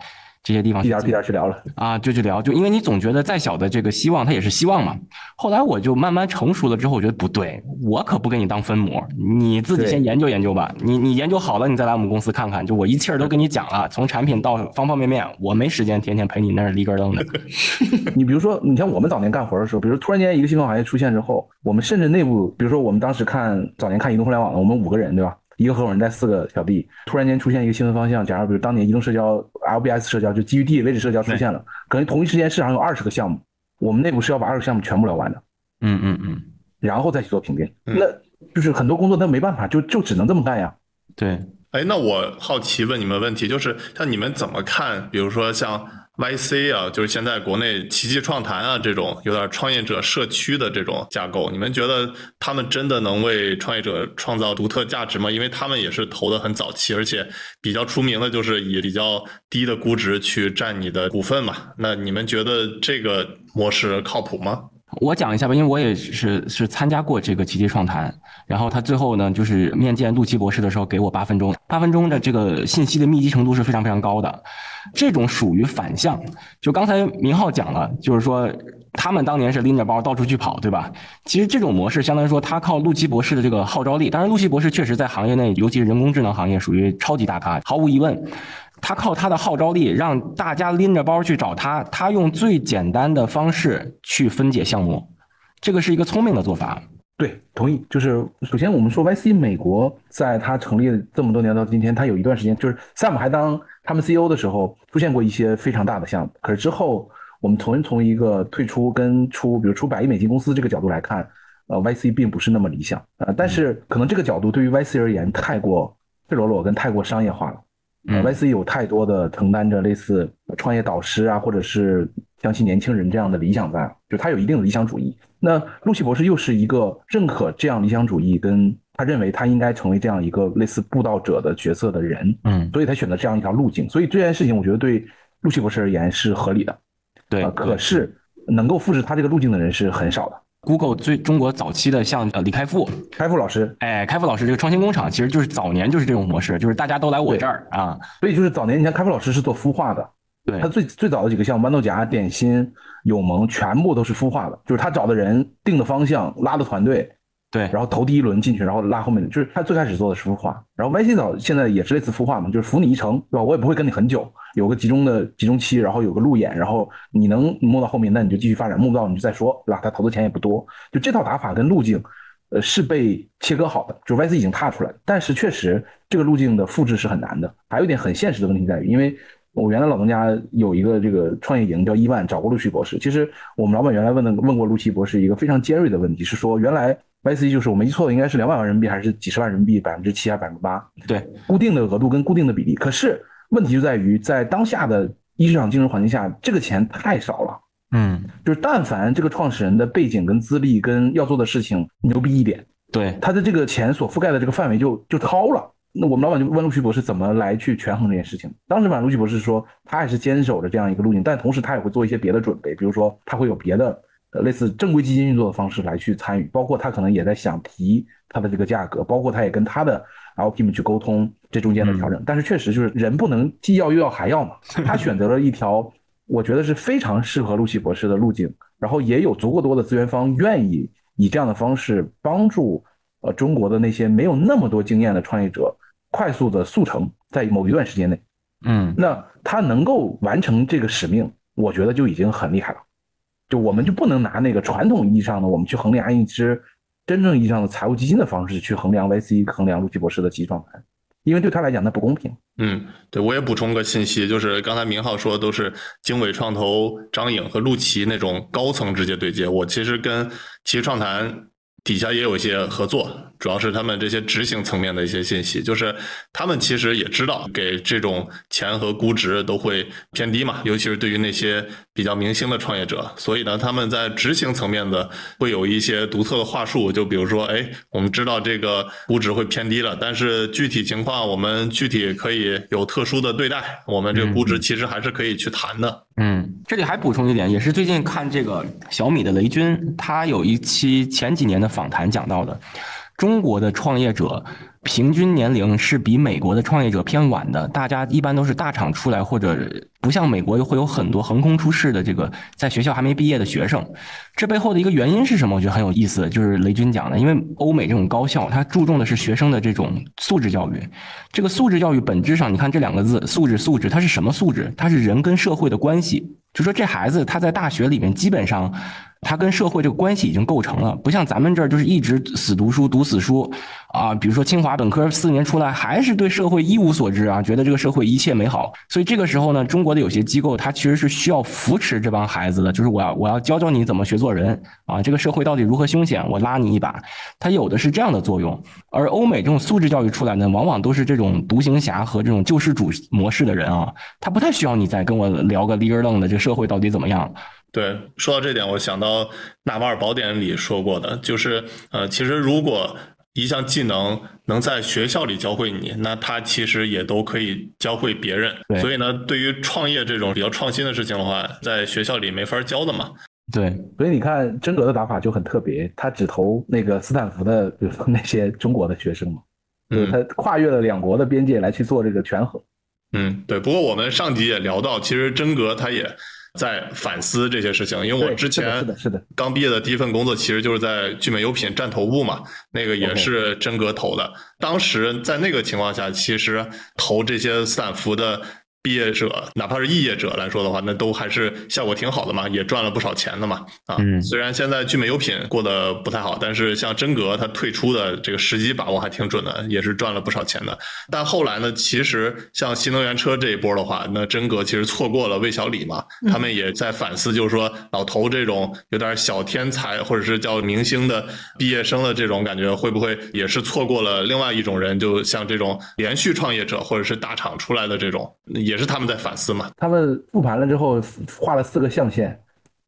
这些地方去屁颠儿屁颠去聊了，啊，就去聊，就因为你总觉得再小的这个希望，它也是希望嘛。后来我就慢慢成熟了之后，我觉得不对，我可不给你当分母，你自己先研究研究吧。你你研究好了，你再来我们公司看看。就我一气儿都跟你讲了，从产品到方方面面，我没时间天天陪你那儿立根儿灯的。你比如说，你像我们早年干活的时候，比如突然间一个新兴行业出现之后，我们甚至内部，比如说我们当时看早年看移动互联网的，我们五个人对吧？一个合伙人带四个小弟，突然间出现一个新闻方向，假如比如当年移动社交、LBS 社交，就基于地理位置社交出现了，可能同一时间市场有二十个项目，我们内部是要把二十个项目全部聊完的，嗯嗯嗯，然后再去做评定。嗯那就是很多工作他没办法，就就只能这么干呀。对。哎，那我好奇问你们问题，就是像你们怎么看？比如说像 YC 啊，就是现在国内奇迹创谈啊这种有点创业者社区的这种架构，你们觉得他们真的能为创业者创造独特价值吗？因为他们也是投的很早期，而且比较出名的就是以比较低的估值去占你的股份嘛。那你们觉得这个模式靠谱吗？我讲一下吧，因为我也是是参加过这个奇迹创谈，然后他最后呢就是面见陆琪博士的时候给我八分钟，八分钟的这个信息的密集程度是非常非常高的，这种属于反向，就刚才明浩讲了，就是说他们当年是拎着包到处去跑，对吧？其实这种模式相当于说他靠陆琪博士的这个号召力，当然陆琪博士确实在行业内，尤其是人工智能行业属于超级大咖，毫无疑问。他靠他的号召力，让大家拎着包去找他。他用最简单的方式去分解项目，这个是一个聪明的做法。对，同意。就是首先我们说 YC 美国在它成立这么多年到今天，它有一段时间就是 Sam 还当他们 CEO 的时候，出现过一些非常大的项目。可是之后我们从从一个退出跟出，比如出百亿美金公司这个角度来看，呃，YC 并不是那么理想啊。但是可能这个角度对于 YC 而言太过赤裸裸跟太过商业化了。呃，YC 有太多的承担着类似创业导师啊，或者是相信年轻人这样的理想在，就他有一定的理想主义。那陆奇博士又是一个认可这样理想主义，跟他认为他应该成为这样一个类似布道者的角色的人，嗯，所以他选择这样一条路径。所以这件事情，我觉得对陆奇博士而言是合理的。对，可是能够复制他这个路径的人是很少的。Google 最中国早期的像呃李开复，开复老师，哎，开复老师这个创新工厂其实就是早年就是这种模式，就是大家都来我这儿啊，所以就是早年你看开复老师是做孵化的，对，他最最早的几个项目豌豆荚、点心、友盟全部都是孵化的，就是他找的人定的方向拉的团队。对，然后投第一轮进去，然后拉后面的，就是他最开始做的是孵化，然后 YC 早现在也是类似孵化嘛，就是扶你一程，对吧？我也不会跟你很久，有个集中的集中期，然后有个路演，然后你能摸到后面，那你就继续发展，摸不到你就再说，对吧？他投的钱也不多，就这套打法跟路径，呃，是被切割好的，就 YC 已经踏出来，但是确实这个路径的复制是很难的。还有一点很现实的问题在于，因为我原来老东家有一个这个创业营叫伊万，找过陆奇博士，其实我们老板原来问的问过陆奇博士一个非常尖锐的问题，是说原来。YC 就是我没记错的，应该是两百万人民币还是几十万人民币，百分之七还是百分之八？对，固定的额度跟固定的比例。可是问题就在于，在当下的一市场竞争环境下，这个钱太少了。嗯，就是但凡这个创始人的背景跟资历跟要做的事情牛逼一点，对，他的这个钱所覆盖的这个范围就就超了。那我们老板就问陆旭博士怎么来去权衡这件事情。当时反正陆旭博士说，他还是坚守着这样一个路径，但同时他也会做一些别的准备，比如说他会有别的。呃，类似正规基金运作的方式来去参与，包括他可能也在想提他的这个价格，包括他也跟他的 LP 们去沟通这中间的调整。但是确实就是人不能既要又要还要嘛，他选择了一条我觉得是非常适合陆奇博士的路径，然后也有足够多的资源方愿意以这样的方式帮助呃中国的那些没有那么多经验的创业者快速的速成，在某一段时间内，嗯，那他能够完成这个使命，我觉得就已经很厉害了。就我们就不能拿那个传统意义上的我们去衡量一支真正意义上的财务基金的方式去衡量 VC 衡量陆奇博士的集状态，因为对他来讲那不公平。嗯，对我也补充个信息，就是刚才明浩说的都是经纬创投张颖和陆琪那种高层直接对接，我其实跟奇创谈。底下也有一些合作，主要是他们这些执行层面的一些信息，就是他们其实也知道给这种钱和估值都会偏低嘛，尤其是对于那些比较明星的创业者，所以呢，他们在执行层面的会有一些独特的话术，就比如说，哎，我们知道这个估值会偏低了，但是具体情况我们具体可以有特殊的对待，我们这个估值其实还是可以去谈的。嗯，这里还补充一点，也是最近看这个小米的雷军，他有一期前几年的访谈讲到的，中国的创业者。平均年龄是比美国的创业者偏晚的，大家一般都是大厂出来，或者不像美国会有很多横空出世的这个在学校还没毕业的学生。这背后的一个原因是什么？我觉得很有意思，就是雷军讲的，因为欧美这种高校，它注重的是学生的这种素质教育。这个素质教育本质上，你看这两个字“素质”，素质它是什么素质？它是人跟社会的关系。就说这孩子他在大学里面基本上。他跟社会这个关系已经构成了，不像咱们这儿就是一直死读书、读死书啊。比如说清华本科四年出来，还是对社会一无所知啊，觉得这个社会一切美好。所以这个时候呢，中国的有些机构，它其实是需要扶持这帮孩子的，就是我要我要教教你怎么学做人啊。这个社会到底如何凶险，我拉你一把。它有的是这样的作用。而欧美这种素质教育出来呢，往往都是这种独行侠和这种救世主模式的人啊，他不太需要你再跟我聊个立根楞的这个社会到底怎么样。对，说到这点，我想到《纳瓦尔宝典》里说过的，就是呃，其实如果一项技能能在学校里教会你，那它其实也都可以教会别人。所以呢，对于创业这种比较创新的事情的话，在学校里没法教的嘛。对，所以你看真格的打法就很特别，他只投那个斯坦福的，比如说那些中国的学生嘛，就是嗯他跨越了两国的边界来去做这个权衡。嗯，对。不过我们上集也聊到，其实真格他也在反思这些事情，因为我之前是的是的刚毕业的第一份工作其实就是在聚美优品站头部嘛，那个也是真格投的。当时在那个情况下，其实投这些斯坦福的。毕业者，哪怕是肄业者来说的话，那都还是效果挺好的嘛，也赚了不少钱的嘛。啊，嗯虽然现在聚美优品过得不太好，但是像真格他退出的这个时机把握还挺准的，也是赚了不少钱的。但后来呢，其实像新能源车这一波的话，那真格其实错过了魏小李嘛，嗯他们也在反思，就是说老头这种有点小天才或者是叫明星的毕业生的这种感觉，会不会也是错过了另外一种人？就像这种连续创业者或者是大厂出来的这种，也是他们在反思嘛。他们复盘了之后画了四个象限，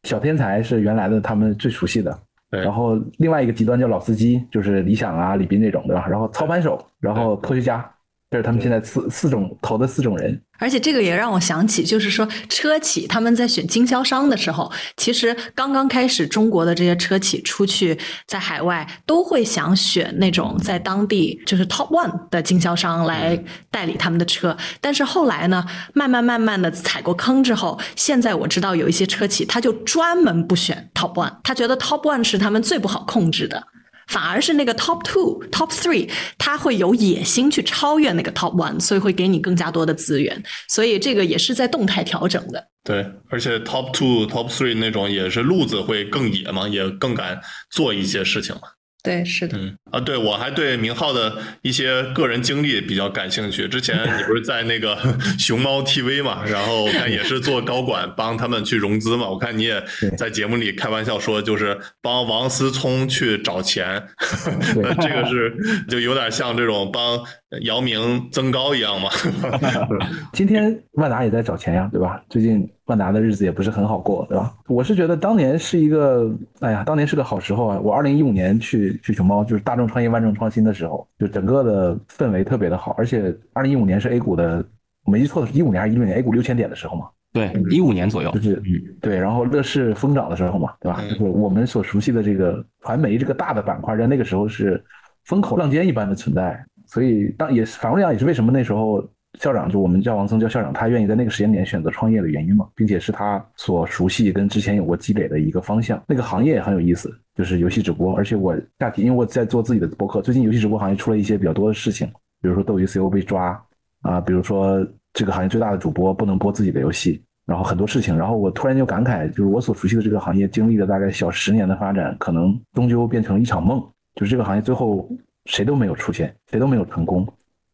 小天才是原来的他们最熟悉的，然后另外一个极端叫老司机，就是李想啊、李斌这种，对吧？然后操盘手，然后科学家，这是他们现在四四种投的四种人。而且这个也让我想起，就是说车企他们在选经销商的时候，其实刚刚开始，中国的这些车企出去在海外都会想选那种在当地就是 top one 的经销商来代理他们的车。但是后来呢，慢慢慢慢的踩过坑之后，现在我知道有一些车企他就专门不选 top one，他觉得 top one 是他们最不好控制的。反而是那个 top two、top three，他会有野心去超越那个 top one，所以会给你更加多的资源，所以这个也是在动态调整的。对，而且 top two、top three 那种也是路子会更野嘛，也更敢做一些事情嘛。对，是的，嗯啊，对我还对明浩的一些个人经历比较感兴趣。之前你不是在那个 熊猫 TV 嘛，然后我看也是做高管，帮他们去融资嘛。我看你也在节目里开玩笑说，就是帮王思聪去找钱，这个是就有点像这种帮姚明增高一样嘛。今天万达也在找钱呀，对吧？最近万达的日子也不是很好过，对吧？我是觉得当年是一个，哎呀，当年是个好时候啊！我二零一五年去去熊猫，就是大众创业万众创新的时候，就整个的氛围特别的好，而且二零一五年是 A 股的，我没记错的是一五年还是一六年 A 股六千点的时候嘛，对，一五年左右就，是嗯，对，然后乐视疯涨的时候嘛，对吧？嗯就是我们所熟悉的这个传媒这个大的板块，在那个时候是风口浪尖一般的存在。所以当也是反过来讲，也是为什么那时候校长就我们叫王松叫校长，他愿意在那个时间点选择创业的原因嘛，并且是他所熟悉跟之前有过积累的一个方向。那个行业也很有意思，就是游戏直播。而且我下题，因为我在做自己的博客，最近游戏直播行业出了一些比较多的事情，比如说斗鱼 CEO 被抓啊，比如说这个行业最大的主播不能播自己的游戏。然后很多事情，然后我突然就感慨，就是我所熟悉的这个行业经历了大概小十年的发展，可能终究变成了一场梦。就是这个行业最后谁都没有出现，谁都没有成功，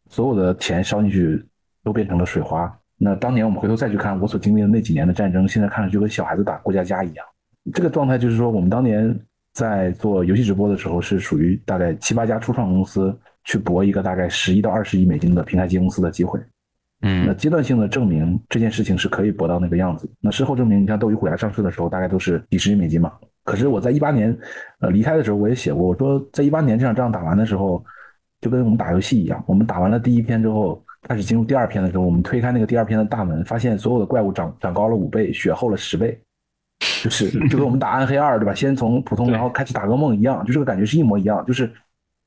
所有的钱烧进去都变成了水花。那当年我们回头再去看我所经历的那几年的战争，现在看上去就跟小孩子打过家家一样。这个状态就是说，我们当年在做游戏直播的时候，是属于大概七八家初创公司去搏一个大概十亿到二十亿美金的平台级公司的机会。那嗯，阶段性的证明这件事情是可以博到那个样子。那事后证明，你像斗鱼虎牙上市的时候，大概都是几十亿美金嘛。可是我在一八年，呃离开的时候，我也写过，我说在一八年这场仗打完的时候，就跟我们打游戏一样，我们打完了第一篇之后，开始进入第二篇的时候，我们推开那个第二篇的大门，发现所有的怪物长长高了五倍，血厚了十倍，就是 就跟我们打暗黑二对吧？先从普通然后开始打噩梦一样，就这个感觉是一模一样，就是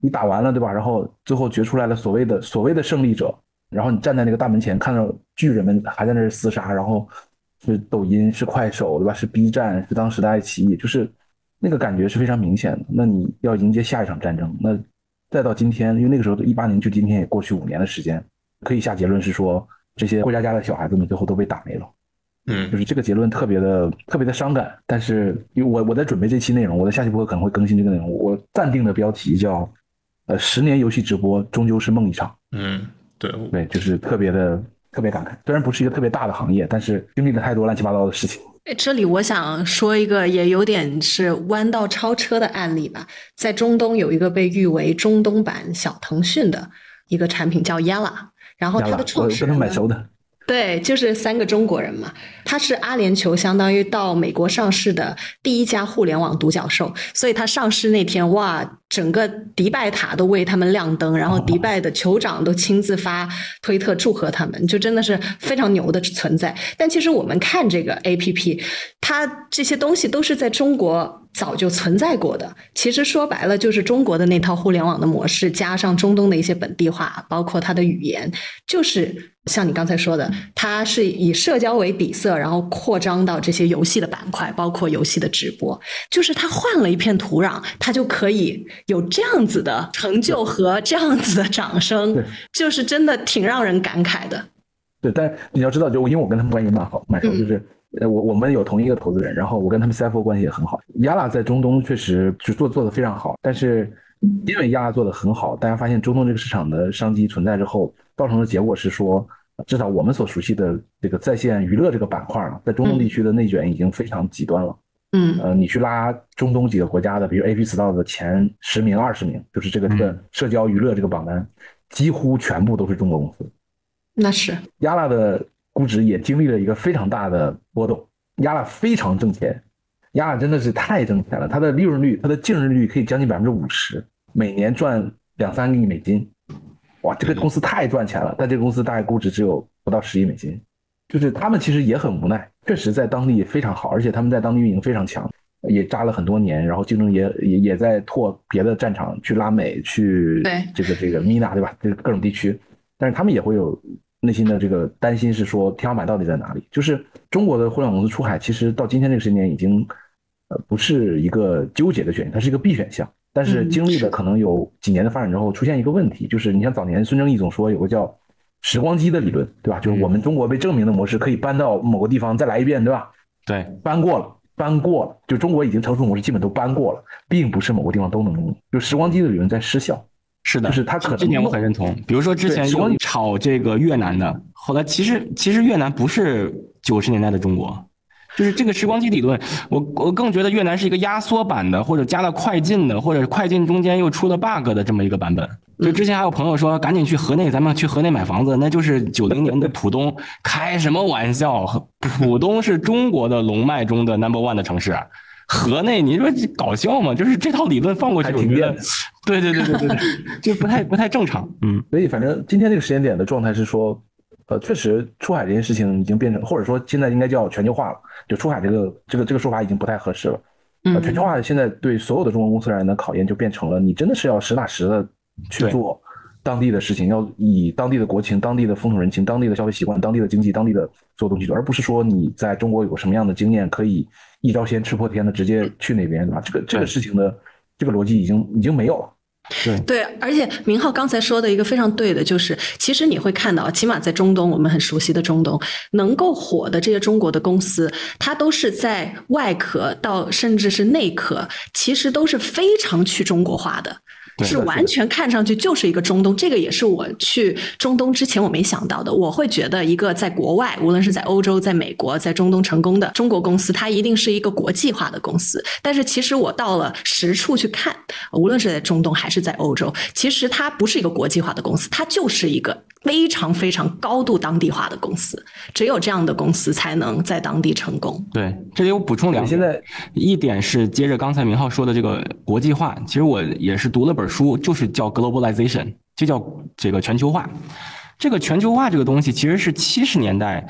你打完了对吧？然后最后决出来了所谓的所谓的胜利者，然后你站在那个大门前，看到巨人们还在那儿厮杀，然后是抖音，是快手，对吧？是 B 站，是当时的爱奇艺，就是那个感觉是非常明显的。那你要迎接下一场战争，那再到今天，因为那个时候一八年距今天也过去五年的时间，可以下结论是说，这些过家家的小孩子们最后都被打没了。嗯就是这个结论特别的特别的伤感。但是因为我我在准备这期内容，我的下期播客可能会更新这个内容。我暂定的标题叫“呃，十年游戏直播终究是梦一场嗯，对，”，对，就是特别的特别感慨。虽然不是一个特别大的行业，但是经历了太多乱七八糟的事情。哎这里我想说一个也有点是弯道超车的案例吧，在中东有一个被誉为中东版小腾讯的一个产品叫 Yalla，然后它的创始人呢蛮熟的，对，就是三个中国人嘛。他是阿联酋相当于到美国上市的第一家互联网独角兽，所以他上市那天，哇，整个迪拜塔都为他们亮灯，然后迪拜的酋长都亲自发推特祝贺他们，就真的是非常牛的存在。但其实我们看这个 A P P，它这些东西都是在中国早就存在过的。其实说白了，就是中国的那套互联网的模式，加上中东的一些本地化，包括它的语言，就是像你刚才说的，它是以社交为底色，然后扩张到这些游戏的板块，包括游戏的直播。就是它换了一片土壤，它就可以有这样子的成就和这样子的掌声对，就是真的挺让人感慨的。对，但你要知道，就因为我跟他们关系蛮好，蛮熟，嗯就是呃，我我们有同一个投资人，然后我跟他们 CFO 关系也很好。亚拉在中东确实就做做的非常好，但是因为亚拉做的很好，大家发现中东这个市场的商机存在之后，造成的结果是说，至少我们所熟悉的这个在线娱乐这个板块呢，在中东地区的内卷已经非常极端了。嗯呃，你去拉中东几个国家的，比如 AP Store 的前十名、二十名，就是这个这个嗯社交娱乐这个榜单，几乎全部都是中国公司。那是，亚拉的估值也经历了一个非常大的波动，亚拉非常挣钱，亚拉真的是太挣钱了，它的利润率、它的净利率可以将近百分之五十，每年赚两三个亿美金，哇，这个公司太赚钱了，但这个公司大概估值只有不到十亿美金，就是他们其实也很无奈，确实在当地非常好，而且他们在当地运营非常强，也扎了很多年，然后竞争也也也在拓别的战场，去拉美，去对这个这个米娜对吧？这个各种地区，但是他们也会有内心的这个担心，是说天花板到底在哪里？就是中国的互联网公司出海，其实到今天这个时间点已经呃不是一个纠结的选项，它是一个必选项。但是嗯经历是了可能有几年的发展之后，出现一个问题，就是你像早年孙正义总说有个叫时光机的理论，对吧？就是我们中国被证明的模式可以搬到某个地方再来一遍，对吧？对，搬过了，搬过了，就中国已经成熟模式基本都搬过了，并不是某个地方都能用。就时光机的理论在失效。是的，就是它可能这点我很认同。比如说之前炒这个越南的，后来其实其实越南不是九十年代的中国，就是这个时光机理论，我我更觉得越南是一个压缩版的，或者加了快进的，或者快进中间又出了 bug 的这么一个版本。就之前还有朋友说，赶紧去河内，咱们去河内买房子，那就是九零年的浦东，开什么玩笑？浦东是中国的龙脉中的 number one 的城市。河内，你说这搞笑吗？就是这套理论放过去，还我觉得停电，对对对对对对，就不太不太正常。嗯，所以反正今天这个时间点的状态是说，呃，确实出海这件事情已经变成，或者说现在应该叫全球化了。就出海这个这个这个说法已经不太合适了。呃，嗯全球化现在对所有的中国公司而言的考验就变成了，你真的是要实打实的去做当地的事情，要以当地的国情、当地的风土人情、当地的消费习惯、当地的经济、当地的做东西，而不是说你在中国有什么样的经验可以一招鲜吃破天的直接去那边，对吧？这个这个事情的这个逻辑已经已经没有了。对，对，而且明浩刚才说的一个非常对的，就是其实你会看到，起码在中东，我们很熟悉的中东，能够火的这些中国的公司，它都是在外壳到甚至是内壳，其实都是非常去中国化的。对是完全看上去就是一个中东，这个也是我去中东之前我没想到的。我会觉得一个在国外，无论是在欧洲、在美国、在中东成功的中国公司，它一定是一个国际化的公司。但是其实我到了实处去看，无论是在中东还是在欧洲，其实它不是一个国际化的公司，它就是一个非常非常高度当地化的公司。只有这样的公司才能在当地成功。对，这里我补充两点。现在一点是接着刚才明浩说的这个国际化，其实我也是读了本书，就是叫 globalization，就叫这个全球化。这个全球化这个东西其实是七十年代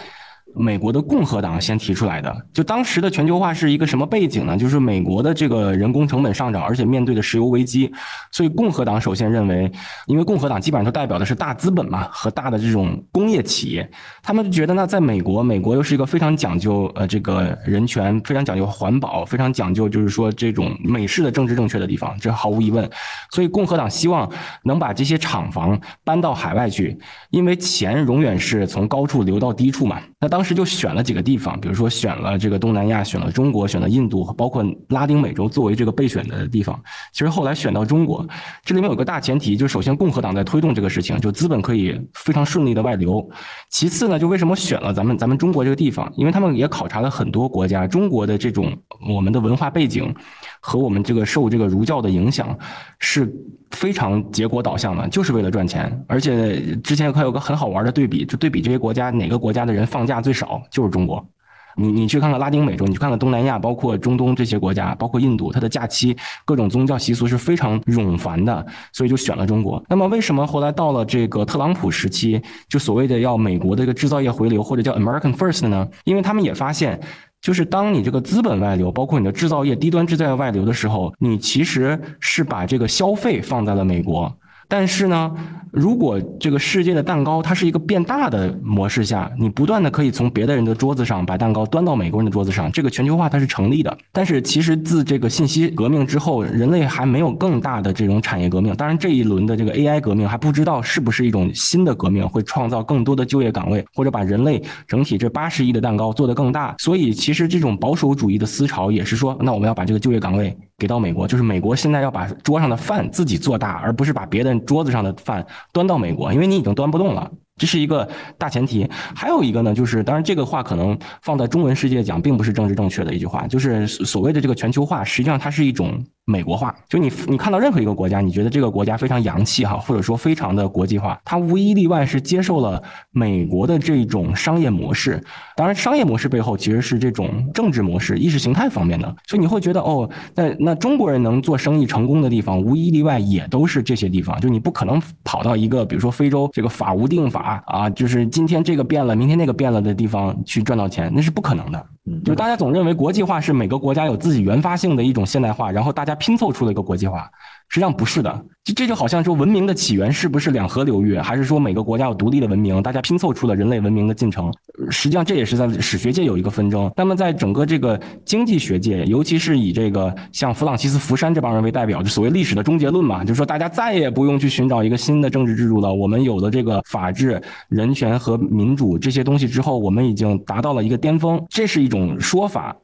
美国的共和党先提出来的。就当时的全球化是一个什么背景呢？就是美国的这个人工成本上涨，而且面对的石油危机，所以共和党首先认为，因为共和党基本上都代表的是大资本嘛和大的这种工业企业，他们觉得呢，在美国，美国又是一个非常讲究呃这个人权、非常讲究环保、非常讲究就是说这种美式的政治正确的地方，这毫无疑问。所以共和党希望能把这些厂房搬到海外去，因为钱永远是从高处流到低处嘛。那当当时就选了几个地方，比如说选了这个东南亚，选了中国，选了印度，包括拉丁美洲作为这个备选的地方。其实后来选到中国，这里面有个大前提，就是首先共和党在推动这个事情，就资本可以非常顺利的外流。其次呢，就为什么选了咱们咱们中国这个地方？因为他们也考察了很多国家，中国的这种我们的文化背景和我们这个受这个儒教的影响是非常结果导向的，就是为了赚钱。而且之前还有个很好玩的对比，就对比这些国家哪个国家的人放假最少，就是中国。你你去看看拉丁美洲，你去看看东南亚，包括中东这些国家，包括印度，它的假期各种宗教习俗是非常冗繁的，所以就选了中国。那么为什么后来到了这个特朗普时期，就所谓的要美国的一个制造业回流，或者叫 American First 呢？因为他们也发现。就是当你这个资本外流，包括你的制造业低端制造业外流的时候，你其实是把这个消费放在了美国。但是呢，如果这个世界的蛋糕它是一个变大的模式下，你不断的可以从别的人的桌子上把蛋糕端到美国人的桌子上，这个全球化它是成立的。但是其实自这个信息革命之后，人类还没有更大的这种产业革命。当然这一轮的这个 AI 革命还不知道是不是一种新的革命，会创造更多的就业岗位，或者把人类整体这八十亿的蛋糕做得更大。所以其实这种保守主义的思潮也是说，那我们要把这个就业岗位。给到美国，就是美国现在要把桌上的饭自己做大，而不是把别人桌子上的饭端到美国，因为你已经端不动了，这是一个大前提。还有一个呢，就是当然这个话可能放在中文世界讲，并不是政治正确的一句话，就是所谓的这个全球化，实际上它是一种。美国化，就你你看到任何一个国家，你觉得这个国家非常洋气哈，或者说非常的国际化，它无一例外是接受了美国的这种商业模式。当然，商业模式背后其实是这种政治模式、意识形态方面的。所以你会觉得哦，那那中国人能做生意成功的地方，无一例外也都是这些地方。就你不可能跑到一个比如说非洲这个法无定法啊，就是今天这个变了，明天那个变了的地方去赚到钱，那是不可能的。就大家总认为国际化是每个国家有自己原发性的一种现代化，然后大家拼凑出了一个国际化。实际上不是的，这这就好像说文明的起源是不是两河流域，还是说每个国家有独立的文明，大家拼凑出了人类文明的进程？实际上这也是在史学界有一个纷争。那么在整个这个经济学界，尤其是以这个像弗朗西斯福山这帮人为代表，就所谓历史的终结论嘛，就是说大家再也不用去寻找一个新的政治制度了。我们有了这个法治、人权和民主这些东西之后，我们已经达到了一个巅峰，这是一种说法。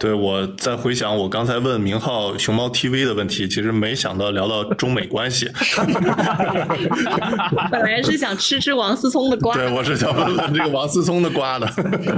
对，我在回想我刚才问明浩熊猫 TV 的问题，其实没想到聊到中美关系。本来是想吃吃王思聪的瓜。对，我是想问问这个王思聪的瓜的。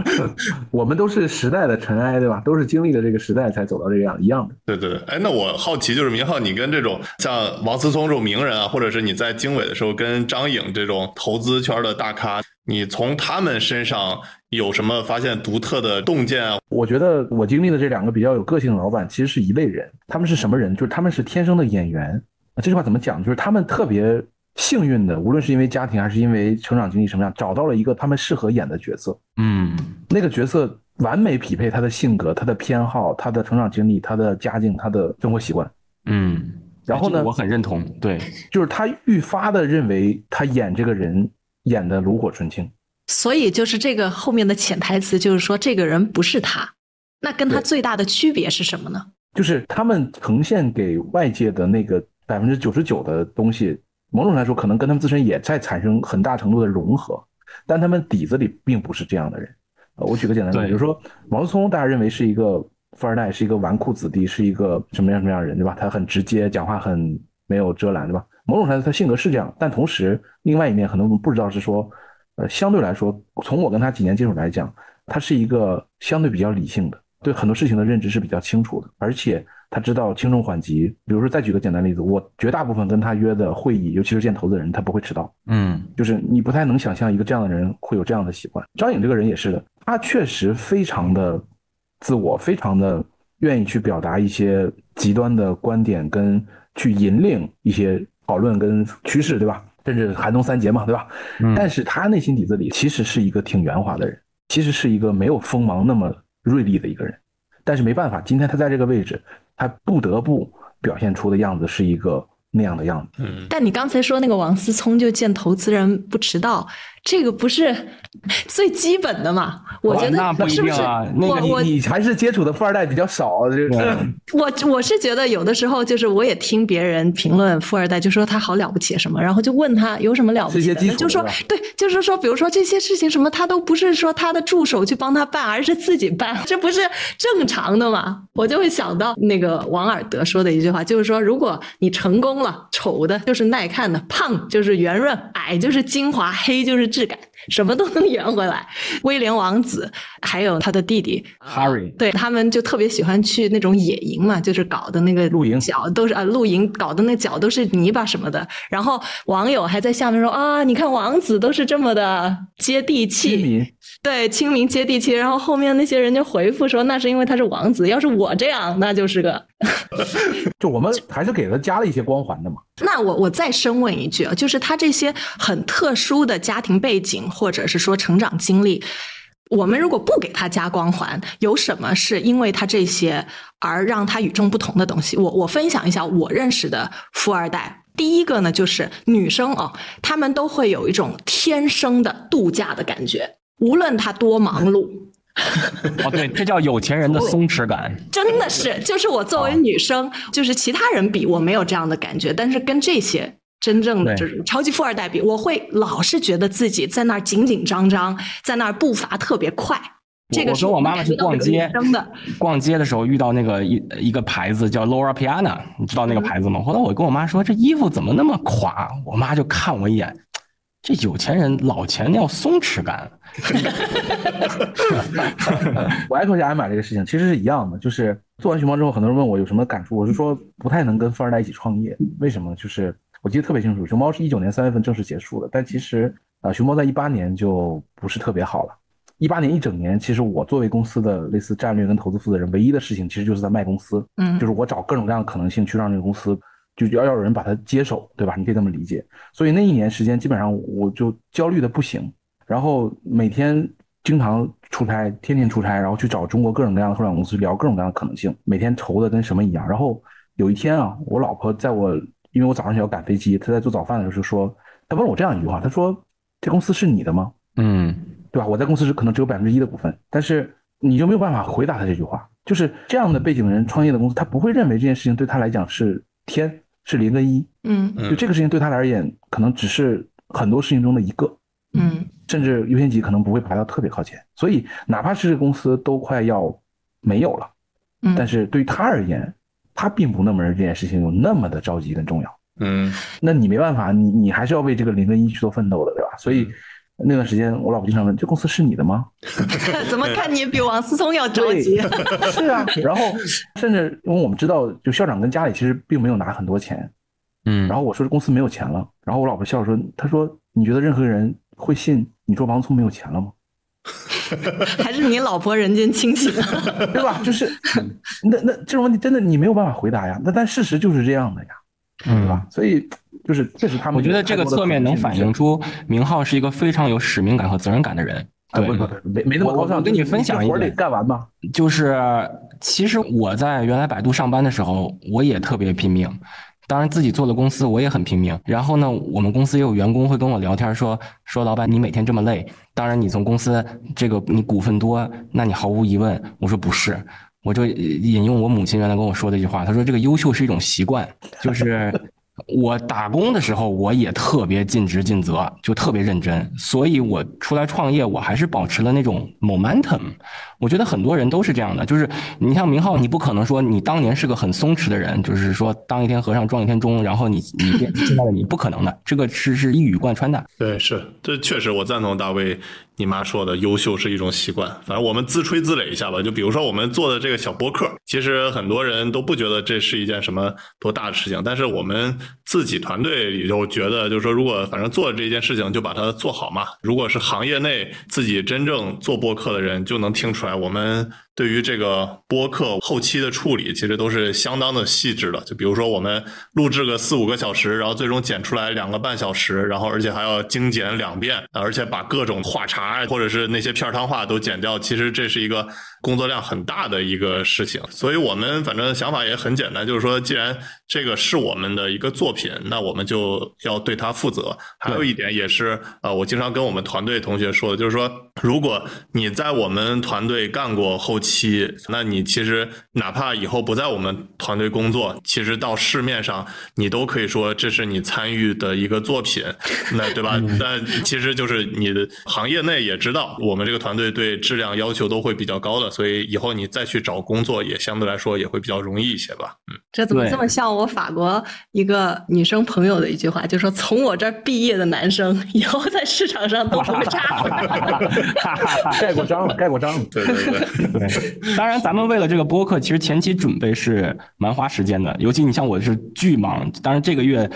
我们都是时代的尘埃，对吧？都是经历了这个时代才走到这个样一样的。对对对，哎，那我好奇就是明浩，你跟这种像王思聪这种名人啊，或者是你在经纬的时候跟张颖这种投资圈的大咖。你从他们身上有什么发现独特的洞见啊？我觉得我经历的这两个比较有个性的老板，其实是一类人。他们是什么人？就是他们是天生的演员。这句话怎么讲？就是他们特别幸运的，无论是因为家庭还是因为成长经历什么样，找到了一个他们适合演的角色。嗯，那个角色完美匹配他的性格、他的偏好、他的成长经历、他的家境、他的生活习惯。嗯，然后呢？我很认同。对，就是他愈发的认为他演这个人。演的炉火纯青，所以就是这个后面的潜台词，就是说这个人不是他，那跟他最大的区别是什么呢？就是他们呈现给外界的那个百分之九十九的东西，某种来说可能跟他们自身也在产生很大程度的融合，但他们底子里并不是这样的人。我举个简单的，比如说毛泽东，大家认为是一个富二代，是一个纨绔子弟，是一个什么样什么样的人，对吧？他很直接，讲话很没有遮拦，对吧？某种程度他性格是这样，但同时另外一面可能我们不知道是说，呃，相对来说，从我跟他几年接触来讲，他是一个相对比较理性的，对很多事情的认知是比较清楚的，而且他知道轻重缓急。比如说，再举个简单例子，我绝大部分跟他约的会议，尤其是见投资人，他不会迟到。嗯，就是你不太能想象一个这样的人会有这样的习惯。张颖这个人也是的，他确实非常的自我，非常的愿意去表达一些极端的观点，跟去引领一些。讨论跟趋势，对吧？甚至寒冬三杰嘛，对吧？但是他内心底子里其实是一个挺圆滑的人，其实是一个没有锋芒那么锐利的一个人。但是没办法，今天他在这个位置，他不得不表现出的样子是一个那样的样子。嗯。但你刚才说那个王思聪就见投资人不迟到。这个不是最基本的嘛？我觉得是不是？我我你还是接触的富二代比较少，这个。我我是觉得有的时候就是我也听别人评论富二代，就说他好了不起什么，然后就问他有什么了不起的，就说对，就是说，比如说这些事情什么，他都不是说他的助手去帮他办，而是自己办，这不是正常的吗？我就会想到那个王尔德说的一句话，就是说，如果你成功了，丑的就是耐看的，胖就是圆润，矮就是精华，黑就是。质感。什么都能圆回来。威廉王子还有他的弟弟 Harry，对他们就特别喜欢去那种野营嘛，就是搞的那个露营脚都是啊，露营搞的那脚都是泥巴什么的。然后网友还在下面说啊，你看王子都是这么的接地气，对，亲民接地气。然后后面那些人就回复说，那是因为他是王子，要是我这样，那就是个。就我们还是给他加了一些光环的嘛。那我我再深问一句啊，就是他这些很特殊的家庭背景，或者是说成长经历，我们如果不给他加光环，有什么是因为他这些而让他与众不同的东西？我我分享一下我认识的富二代。第一个呢，就是女生哦，她们都会有一种天生的度假的感觉，无论她多忙碌。哦，对，这叫有钱人的松弛感。真的是，就是我作为女生，就是其他人比我没有这样的感觉，但是跟这些真正的这种超级富二代比，我会老是觉得自己在那儿紧紧张张，在那儿步伐特别快。这个我跟我妈妈去逛街真的，逛街的时候遇到那个一一个牌子叫 Laura Piana，你知道那个牌子吗？后来我跟我妈说这衣服怎么那么垮，我妈就看我一眼，这有钱人老钱要松弛感。我艾特一下艾玛这个事情，其实是一样的，就是做完熊猫之后，很多人问我有什么感触，我是说不太能跟富二代一起创业，为什么？就是我记得特别清楚，熊猫是一九年三月份正式结束的，但其实啊，熊猫在一八年就不是特别好了。一八年一整年，其实我作为公司的类似战略跟投资负责人，唯一的事情其实就是在卖公司，嗯就是我找各种各样的可能性去让这个公司就要要有人把它接手，对吧？你可以这么理解。所以那一年时间，基本上我就焦虑的不行，然后每天经常出差，天天出差，然后去找中国各种各样的互联网公司聊各种各样的可能性，每天愁的跟什么一样。然后有一天啊，我老婆在我因为我早上要赶飞机，他在做早饭的时候就说，他问我这样一句话，他说：“这公司是你的吗？”嗯，对吧？我在公司是可能只有百分之一的股份，但是你就没有办法回答他这句话。就是这样的背景的人创业的公司，他不会认为这件事情对他来讲是天是零跟一，嗯就这个事情对他而言，可能只是很多事情中的一个，嗯甚至优先级可能不会排到特别靠前。所以哪怕是这个公司都快要没有了，嗯，但是对于他而言，他并不那么认为这件事情有那么的着急跟重要。嗯那你没办法，你你还是要为这个零跟一去做奋斗的，对吧？所以那段时间，我老婆经常问：“这公司是你的吗？” 怎么看你比王思聪要着急？是啊，然后甚至因为我们知道，就校长跟家里其实并没有拿很多钱，嗯，然后我说这公司没有钱了，然后我老婆笑说：“她说你觉得任何人会信你说王聪没有钱了吗？还是你老婆人间清醒？对吧？就是那那这种问题真的你没有办法回答呀。那但事实就是这样的呀，对吧？所以就是这是他们我觉得这个侧面能反映出明浩是一个非常有使命感和责任感的人。哎，对不，不不，没没那么高尚。我我跟你分享一个活得干完嘛。就是其实我在原来百度上班的时候，我也特别拼命。当然，自己做的公司，我也很拼命。然后呢，我们公司也有员工会跟我聊天说说，老板你每天这么累，当然你从公司这个你股份多，那你毫无疑问。我说不是，我就引用我母亲原来跟我说的一句话，她说这个优秀是一种习惯，就是。我打工的时候，我也特别尽职尽责，就特别认真，所以我出来创业，我还是保持了那种 momentum。我觉得很多人都是这样的，就是你像明浩，你不可能说你当年是个很松弛的人，就是说当一天和尚撞一天钟，然后你你变现在的你不可能的，这个是是一语贯穿的。对，是，这确实我赞同大卫你妈说的，优秀是一种习惯。反正我们自吹自擂一下吧，就比如说我们做的这个小播客，其实很多人都不觉得这是一件什么多大的事情，但是我们自己团队里就觉得，就是说如果反正做这件事情就把它做好嘛。如果是行业内自己真正做播客的人，就能听出来我们。对于这个播客后期的处理，其实都是相当的细致的。就比如说，我们录制个四五个小时，然后最终剪出来两个半小时，然后而且还要精简两遍，而且把各种话茬或者是那些片儿汤话都剪掉。其实这是一个工作量很大的一个事情。所以我们反正想法也很简单，就是说，既然这个是我们的一个作品，那我们就要对它负责。还有一点也是，呃，我经常跟我们团队同学说的，就是说，如果你在我们团队干过后期，那你其实哪怕以后不在我们团队工作，其实到市面上你都可以说这是你参与的一个作品，那对吧？但其实就是你的行业内也知道，我们这个团队对质量要求都会比较高的，所以以后你再去找工作也相对来说也会比较容易一些吧。嗯，这怎么这么像我法国一个女生朋友的一句话，就说从我这儿毕业的男生以后在市场上都不会差。盖过章了，盖过章了。对对对。对，当然，咱们为了这个播客，其实前期准备是蛮花时间的。尤其你像我是巨忙，当然这个月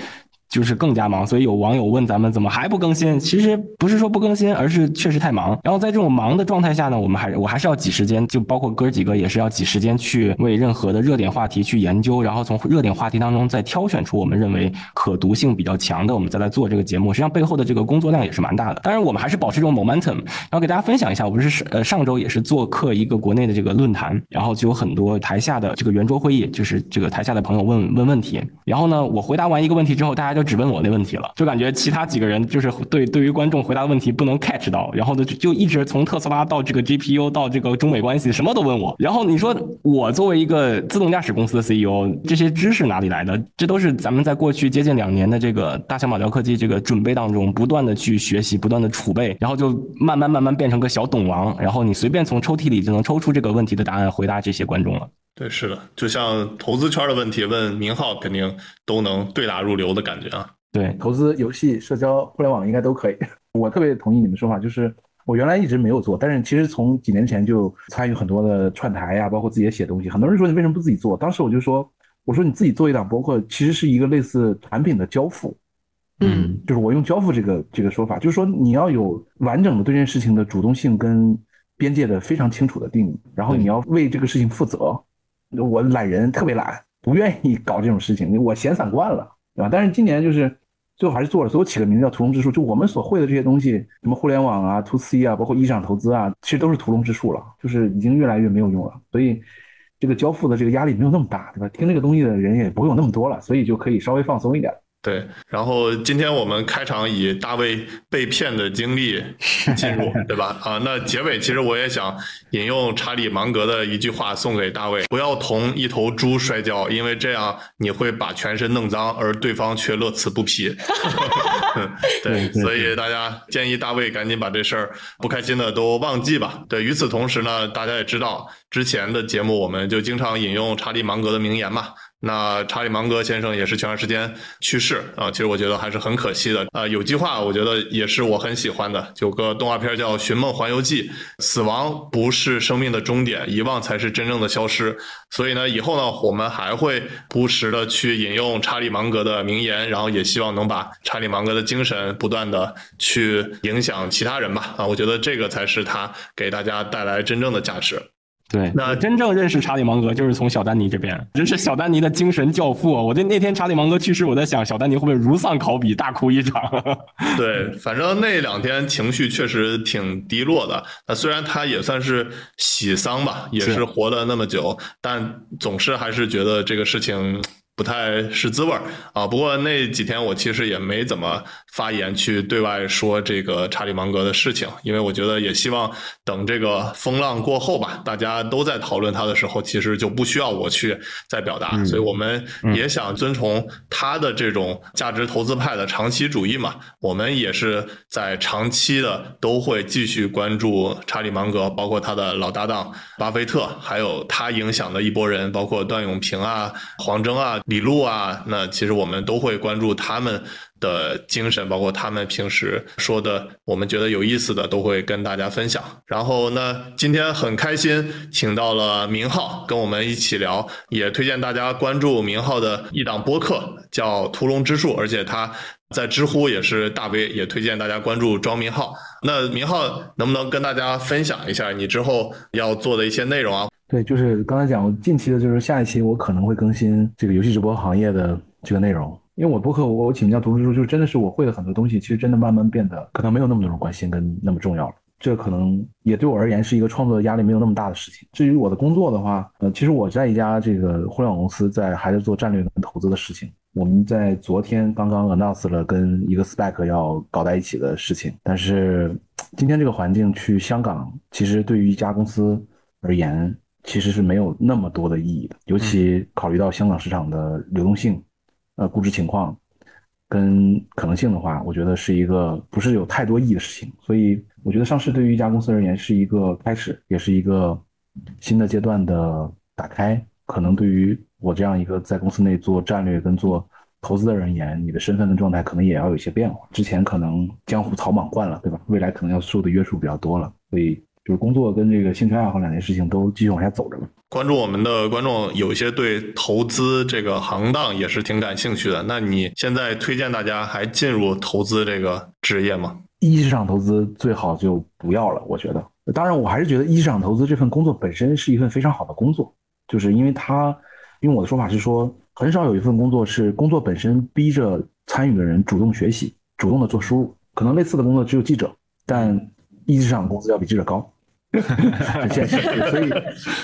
就是更加忙，所以有网友问咱们怎么还不更新？其实不是说不更新，而是确实太忙。然后在这种忙的状态下呢，我们还我还是要挤时间，就包括哥几个也是要挤时间去为任何的热点话题去研究，然后从热点话题当中再挑选出我们认为可读性比较强的，我们再来做这个节目。实际上背后的这个工作量也是蛮大的。当然，我们还是保持这种 momentum，然后给大家分享一下。我不是呃上周也是做客一个国内的这个论坛，然后就有很多台下的这个圆桌会议，就是这个台下的朋友问问问题。然后呢，我回答完一个问题之后，大家就只问我那问题了，就感觉其他几个人就是对对于观众回答的问题不能 catch 到，然后呢就就一直从特斯拉到这个 GPU 到这个中美关系什么都问我。然后你说我作为一个自动驾驶公司的 CEO，这些知识哪里来的？这都是咱们在过去接近两年的这个大小马聊科技这个准备当中不断的去学习，不断的储备，然后就慢慢慢慢变成个小懂王，然后你随便从抽屉里就能抽出这个问题的答案，回答这些观众了。对，是的，就像投资圈的问题，问明浩肯定都能对答如流的感觉啊。对，投资、游戏、社交、互联网应该都可以。我特别同意你们说法，就是我原来一直没有做，但是其实从几年前就参与很多的串台呀，包括自己也写东西。很多人说你为什么不自己做？当时我就说，我说你自己做一档播客，其实是一个类似产品的交付。嗯，就是我用交付这个这个说法，就是说你要有完整的对这件事情的主动性跟边界的非常清楚的定义，然后你要为这个事情负责。我懒人特别懒，不愿意搞这种事情，我闲散惯了，对吧？但是今年就是最后还是做了，所以我起个名字叫屠龙之术。就我们所会的这些东西，什么互联网啊、to C 啊，包括一场投资啊，其实都是屠龙之术了，就是已经越来越没有用了。所以这个交付的这个压力没有那么大，对吧？听这个东西的人也不会有那么多了，所以就可以稍微放松一点。对，然后今天我们开场以大卫被骗的经历进入，对吧？啊，那结尾其实我也想引用查理芒格的一句话送给大卫：不要同一头猪摔跤，因为这样你会把全身弄脏，而对方却乐此不疲。对，所以大家建议大卫赶紧把这事儿不开心的都忘记吧。对，与此同时呢，大家也知道之前的节目我们就经常引用查理芒格的名言嘛。那查理芒格先生也是前段时间去世啊，其实我觉得还是很可惜的啊。有句话我觉得也是我很喜欢的，有个动画片叫《寻梦环游记》，死亡不是生命的终点，遗忘才是真正的消失。所以呢，以后呢，我们还会不时的去引用查理芒格的名言，然后也希望能把查理芒格的精神不断的去影响其他人吧。啊，我觉得这个才是他给大家带来真正的价值。对，那真正认识查理芒格就是从小丹尼这边，真是小丹尼的精神教父。我在那天查理芒格去世，我在想小丹尼会不会如丧考妣，大哭一场？对，反正那两天情绪确实挺低落的。那虽然他也算是喜丧吧，也是活了那么久，但总是还是觉得这个事情。不太是滋味儿啊！不过那几天我其实也没怎么发言去对外说这个查理芒格的事情，因为我觉得也希望等这个风浪过后吧，大家都在讨论他的时候，其实就不需要我去再表达。所以我们也想遵从他的这种价值投资派的长期主义嘛，我们也是在长期的都会继续关注查理芒格，包括他的老搭档巴菲特，还有他影响的一波人，包括段永平啊、黄峥啊。李璐啊，那其实我们都会关注他们的精神，包括他们平时说的，我们觉得有意思的都会跟大家分享。然后呢，今天很开心，请到了明浩跟我们一起聊，也推荐大家关注明浩的一档播客，叫《屠龙之术》，而且他在知乎也是大 V，也推荐大家关注庄明浩。那明浩能不能跟大家分享一下你之后要做的一些内容啊？对，就是刚才讲，近期的就是下一期我可能会更新这个游戏直播行业的这个内容，因为我播客我我起名叫“读书书”，就是真的是我会的很多东西，其实真的慢慢变得可能没有那么多人关心跟那么重要了。这可能也对我而言是一个创作的压力没有那么大的事情。至于我的工作的话，呃，其实我在一家这个互联网公司，在还在做战略跟投资的事情。我们在昨天刚刚 announce 了跟一个 spec 要搞在一起的事情，但是今天这个环境去香港，其实对于一家公司而言。其实是没有那么多的意义的，尤其考虑到香港市场的流动性、呃估值情况跟可能性的话，我觉得是一个不是有太多意义的事情。所以我觉得上市对于一家公司而言是一个开始，也是一个新的阶段的打开。可能对于我这样一个在公司内做战略跟做投资的人而言，你的身份跟状态可能也要有一些变化。之前可能江湖草莽惯了，对吧？未来可能要受的约束比较多了，所以。就是工作跟这个兴趣爱好两件事情都继续往下走着嘛。关注我们的观众有一些对投资这个行当也是挺感兴趣的，那你现在推荐大家还进入投资这个职业吗？一级市场投资最好就不要了，我觉得。当然，我还是觉得一级市场投资这份工作本身是一份非常好的工作，就是因为它，用我的说法是说，很少有一份工作是工作本身逼着参与的人主动学习、主动的做输入。可能类似的工作只有记者，但一级市场工资要比记者高。很现实，所以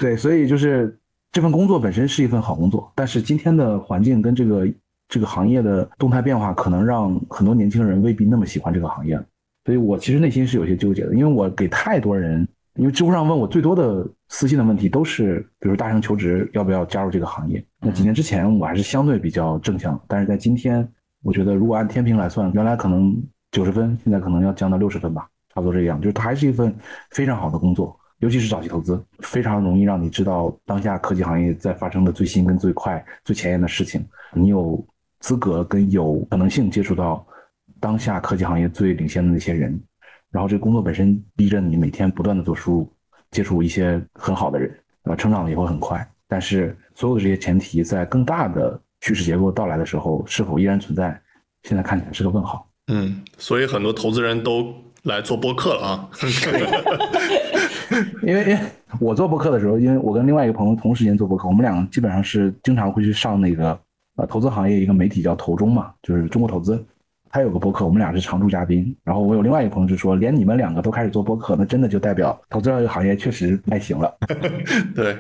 对，所以就是这份工作本身是一份好工作，但是今天的环境跟这个这个行业的动态变化，可能让很多年轻人未必那么喜欢这个行业，所以我其实内心是有些纠结的，因为我给太多人，因为知乎上问我最多的私信的问题都是，比如大学求职要不要加入这个行业。那几年之前我还是相对比较正向，但是在今天，我觉得如果按天平来算，原来可能九十分，现在可能要降到六十分吧。差不多这样，就是它还是一份非常好的工作，尤其是早期投资，非常容易让你知道当下科技行业在发生的最新、跟最快、最前沿的事情。你有资格跟有可能性接触到当下科技行业最领先的那些人，然后这工作本身逼着你每天不断的做输入，接触一些很好的人，对吧？成长的也会很快。但是所有的这些前提在更大的趋势结构到来的时候，是否依然存在？现在看起来是个问号。嗯，所以很多投资人都。来做播客了啊！因为因为我做播客的时候，因为我跟另外一个朋友同时间做播客，我们俩基本上是经常会去上那个呃投资行业一个媒体叫投中嘛，就是中国投资，他有个播客，我们俩是常驻嘉宾。然后我有另外一个朋友就说，连你们两个都开始做播客，那真的就代表投资这个行业确实太行了。对。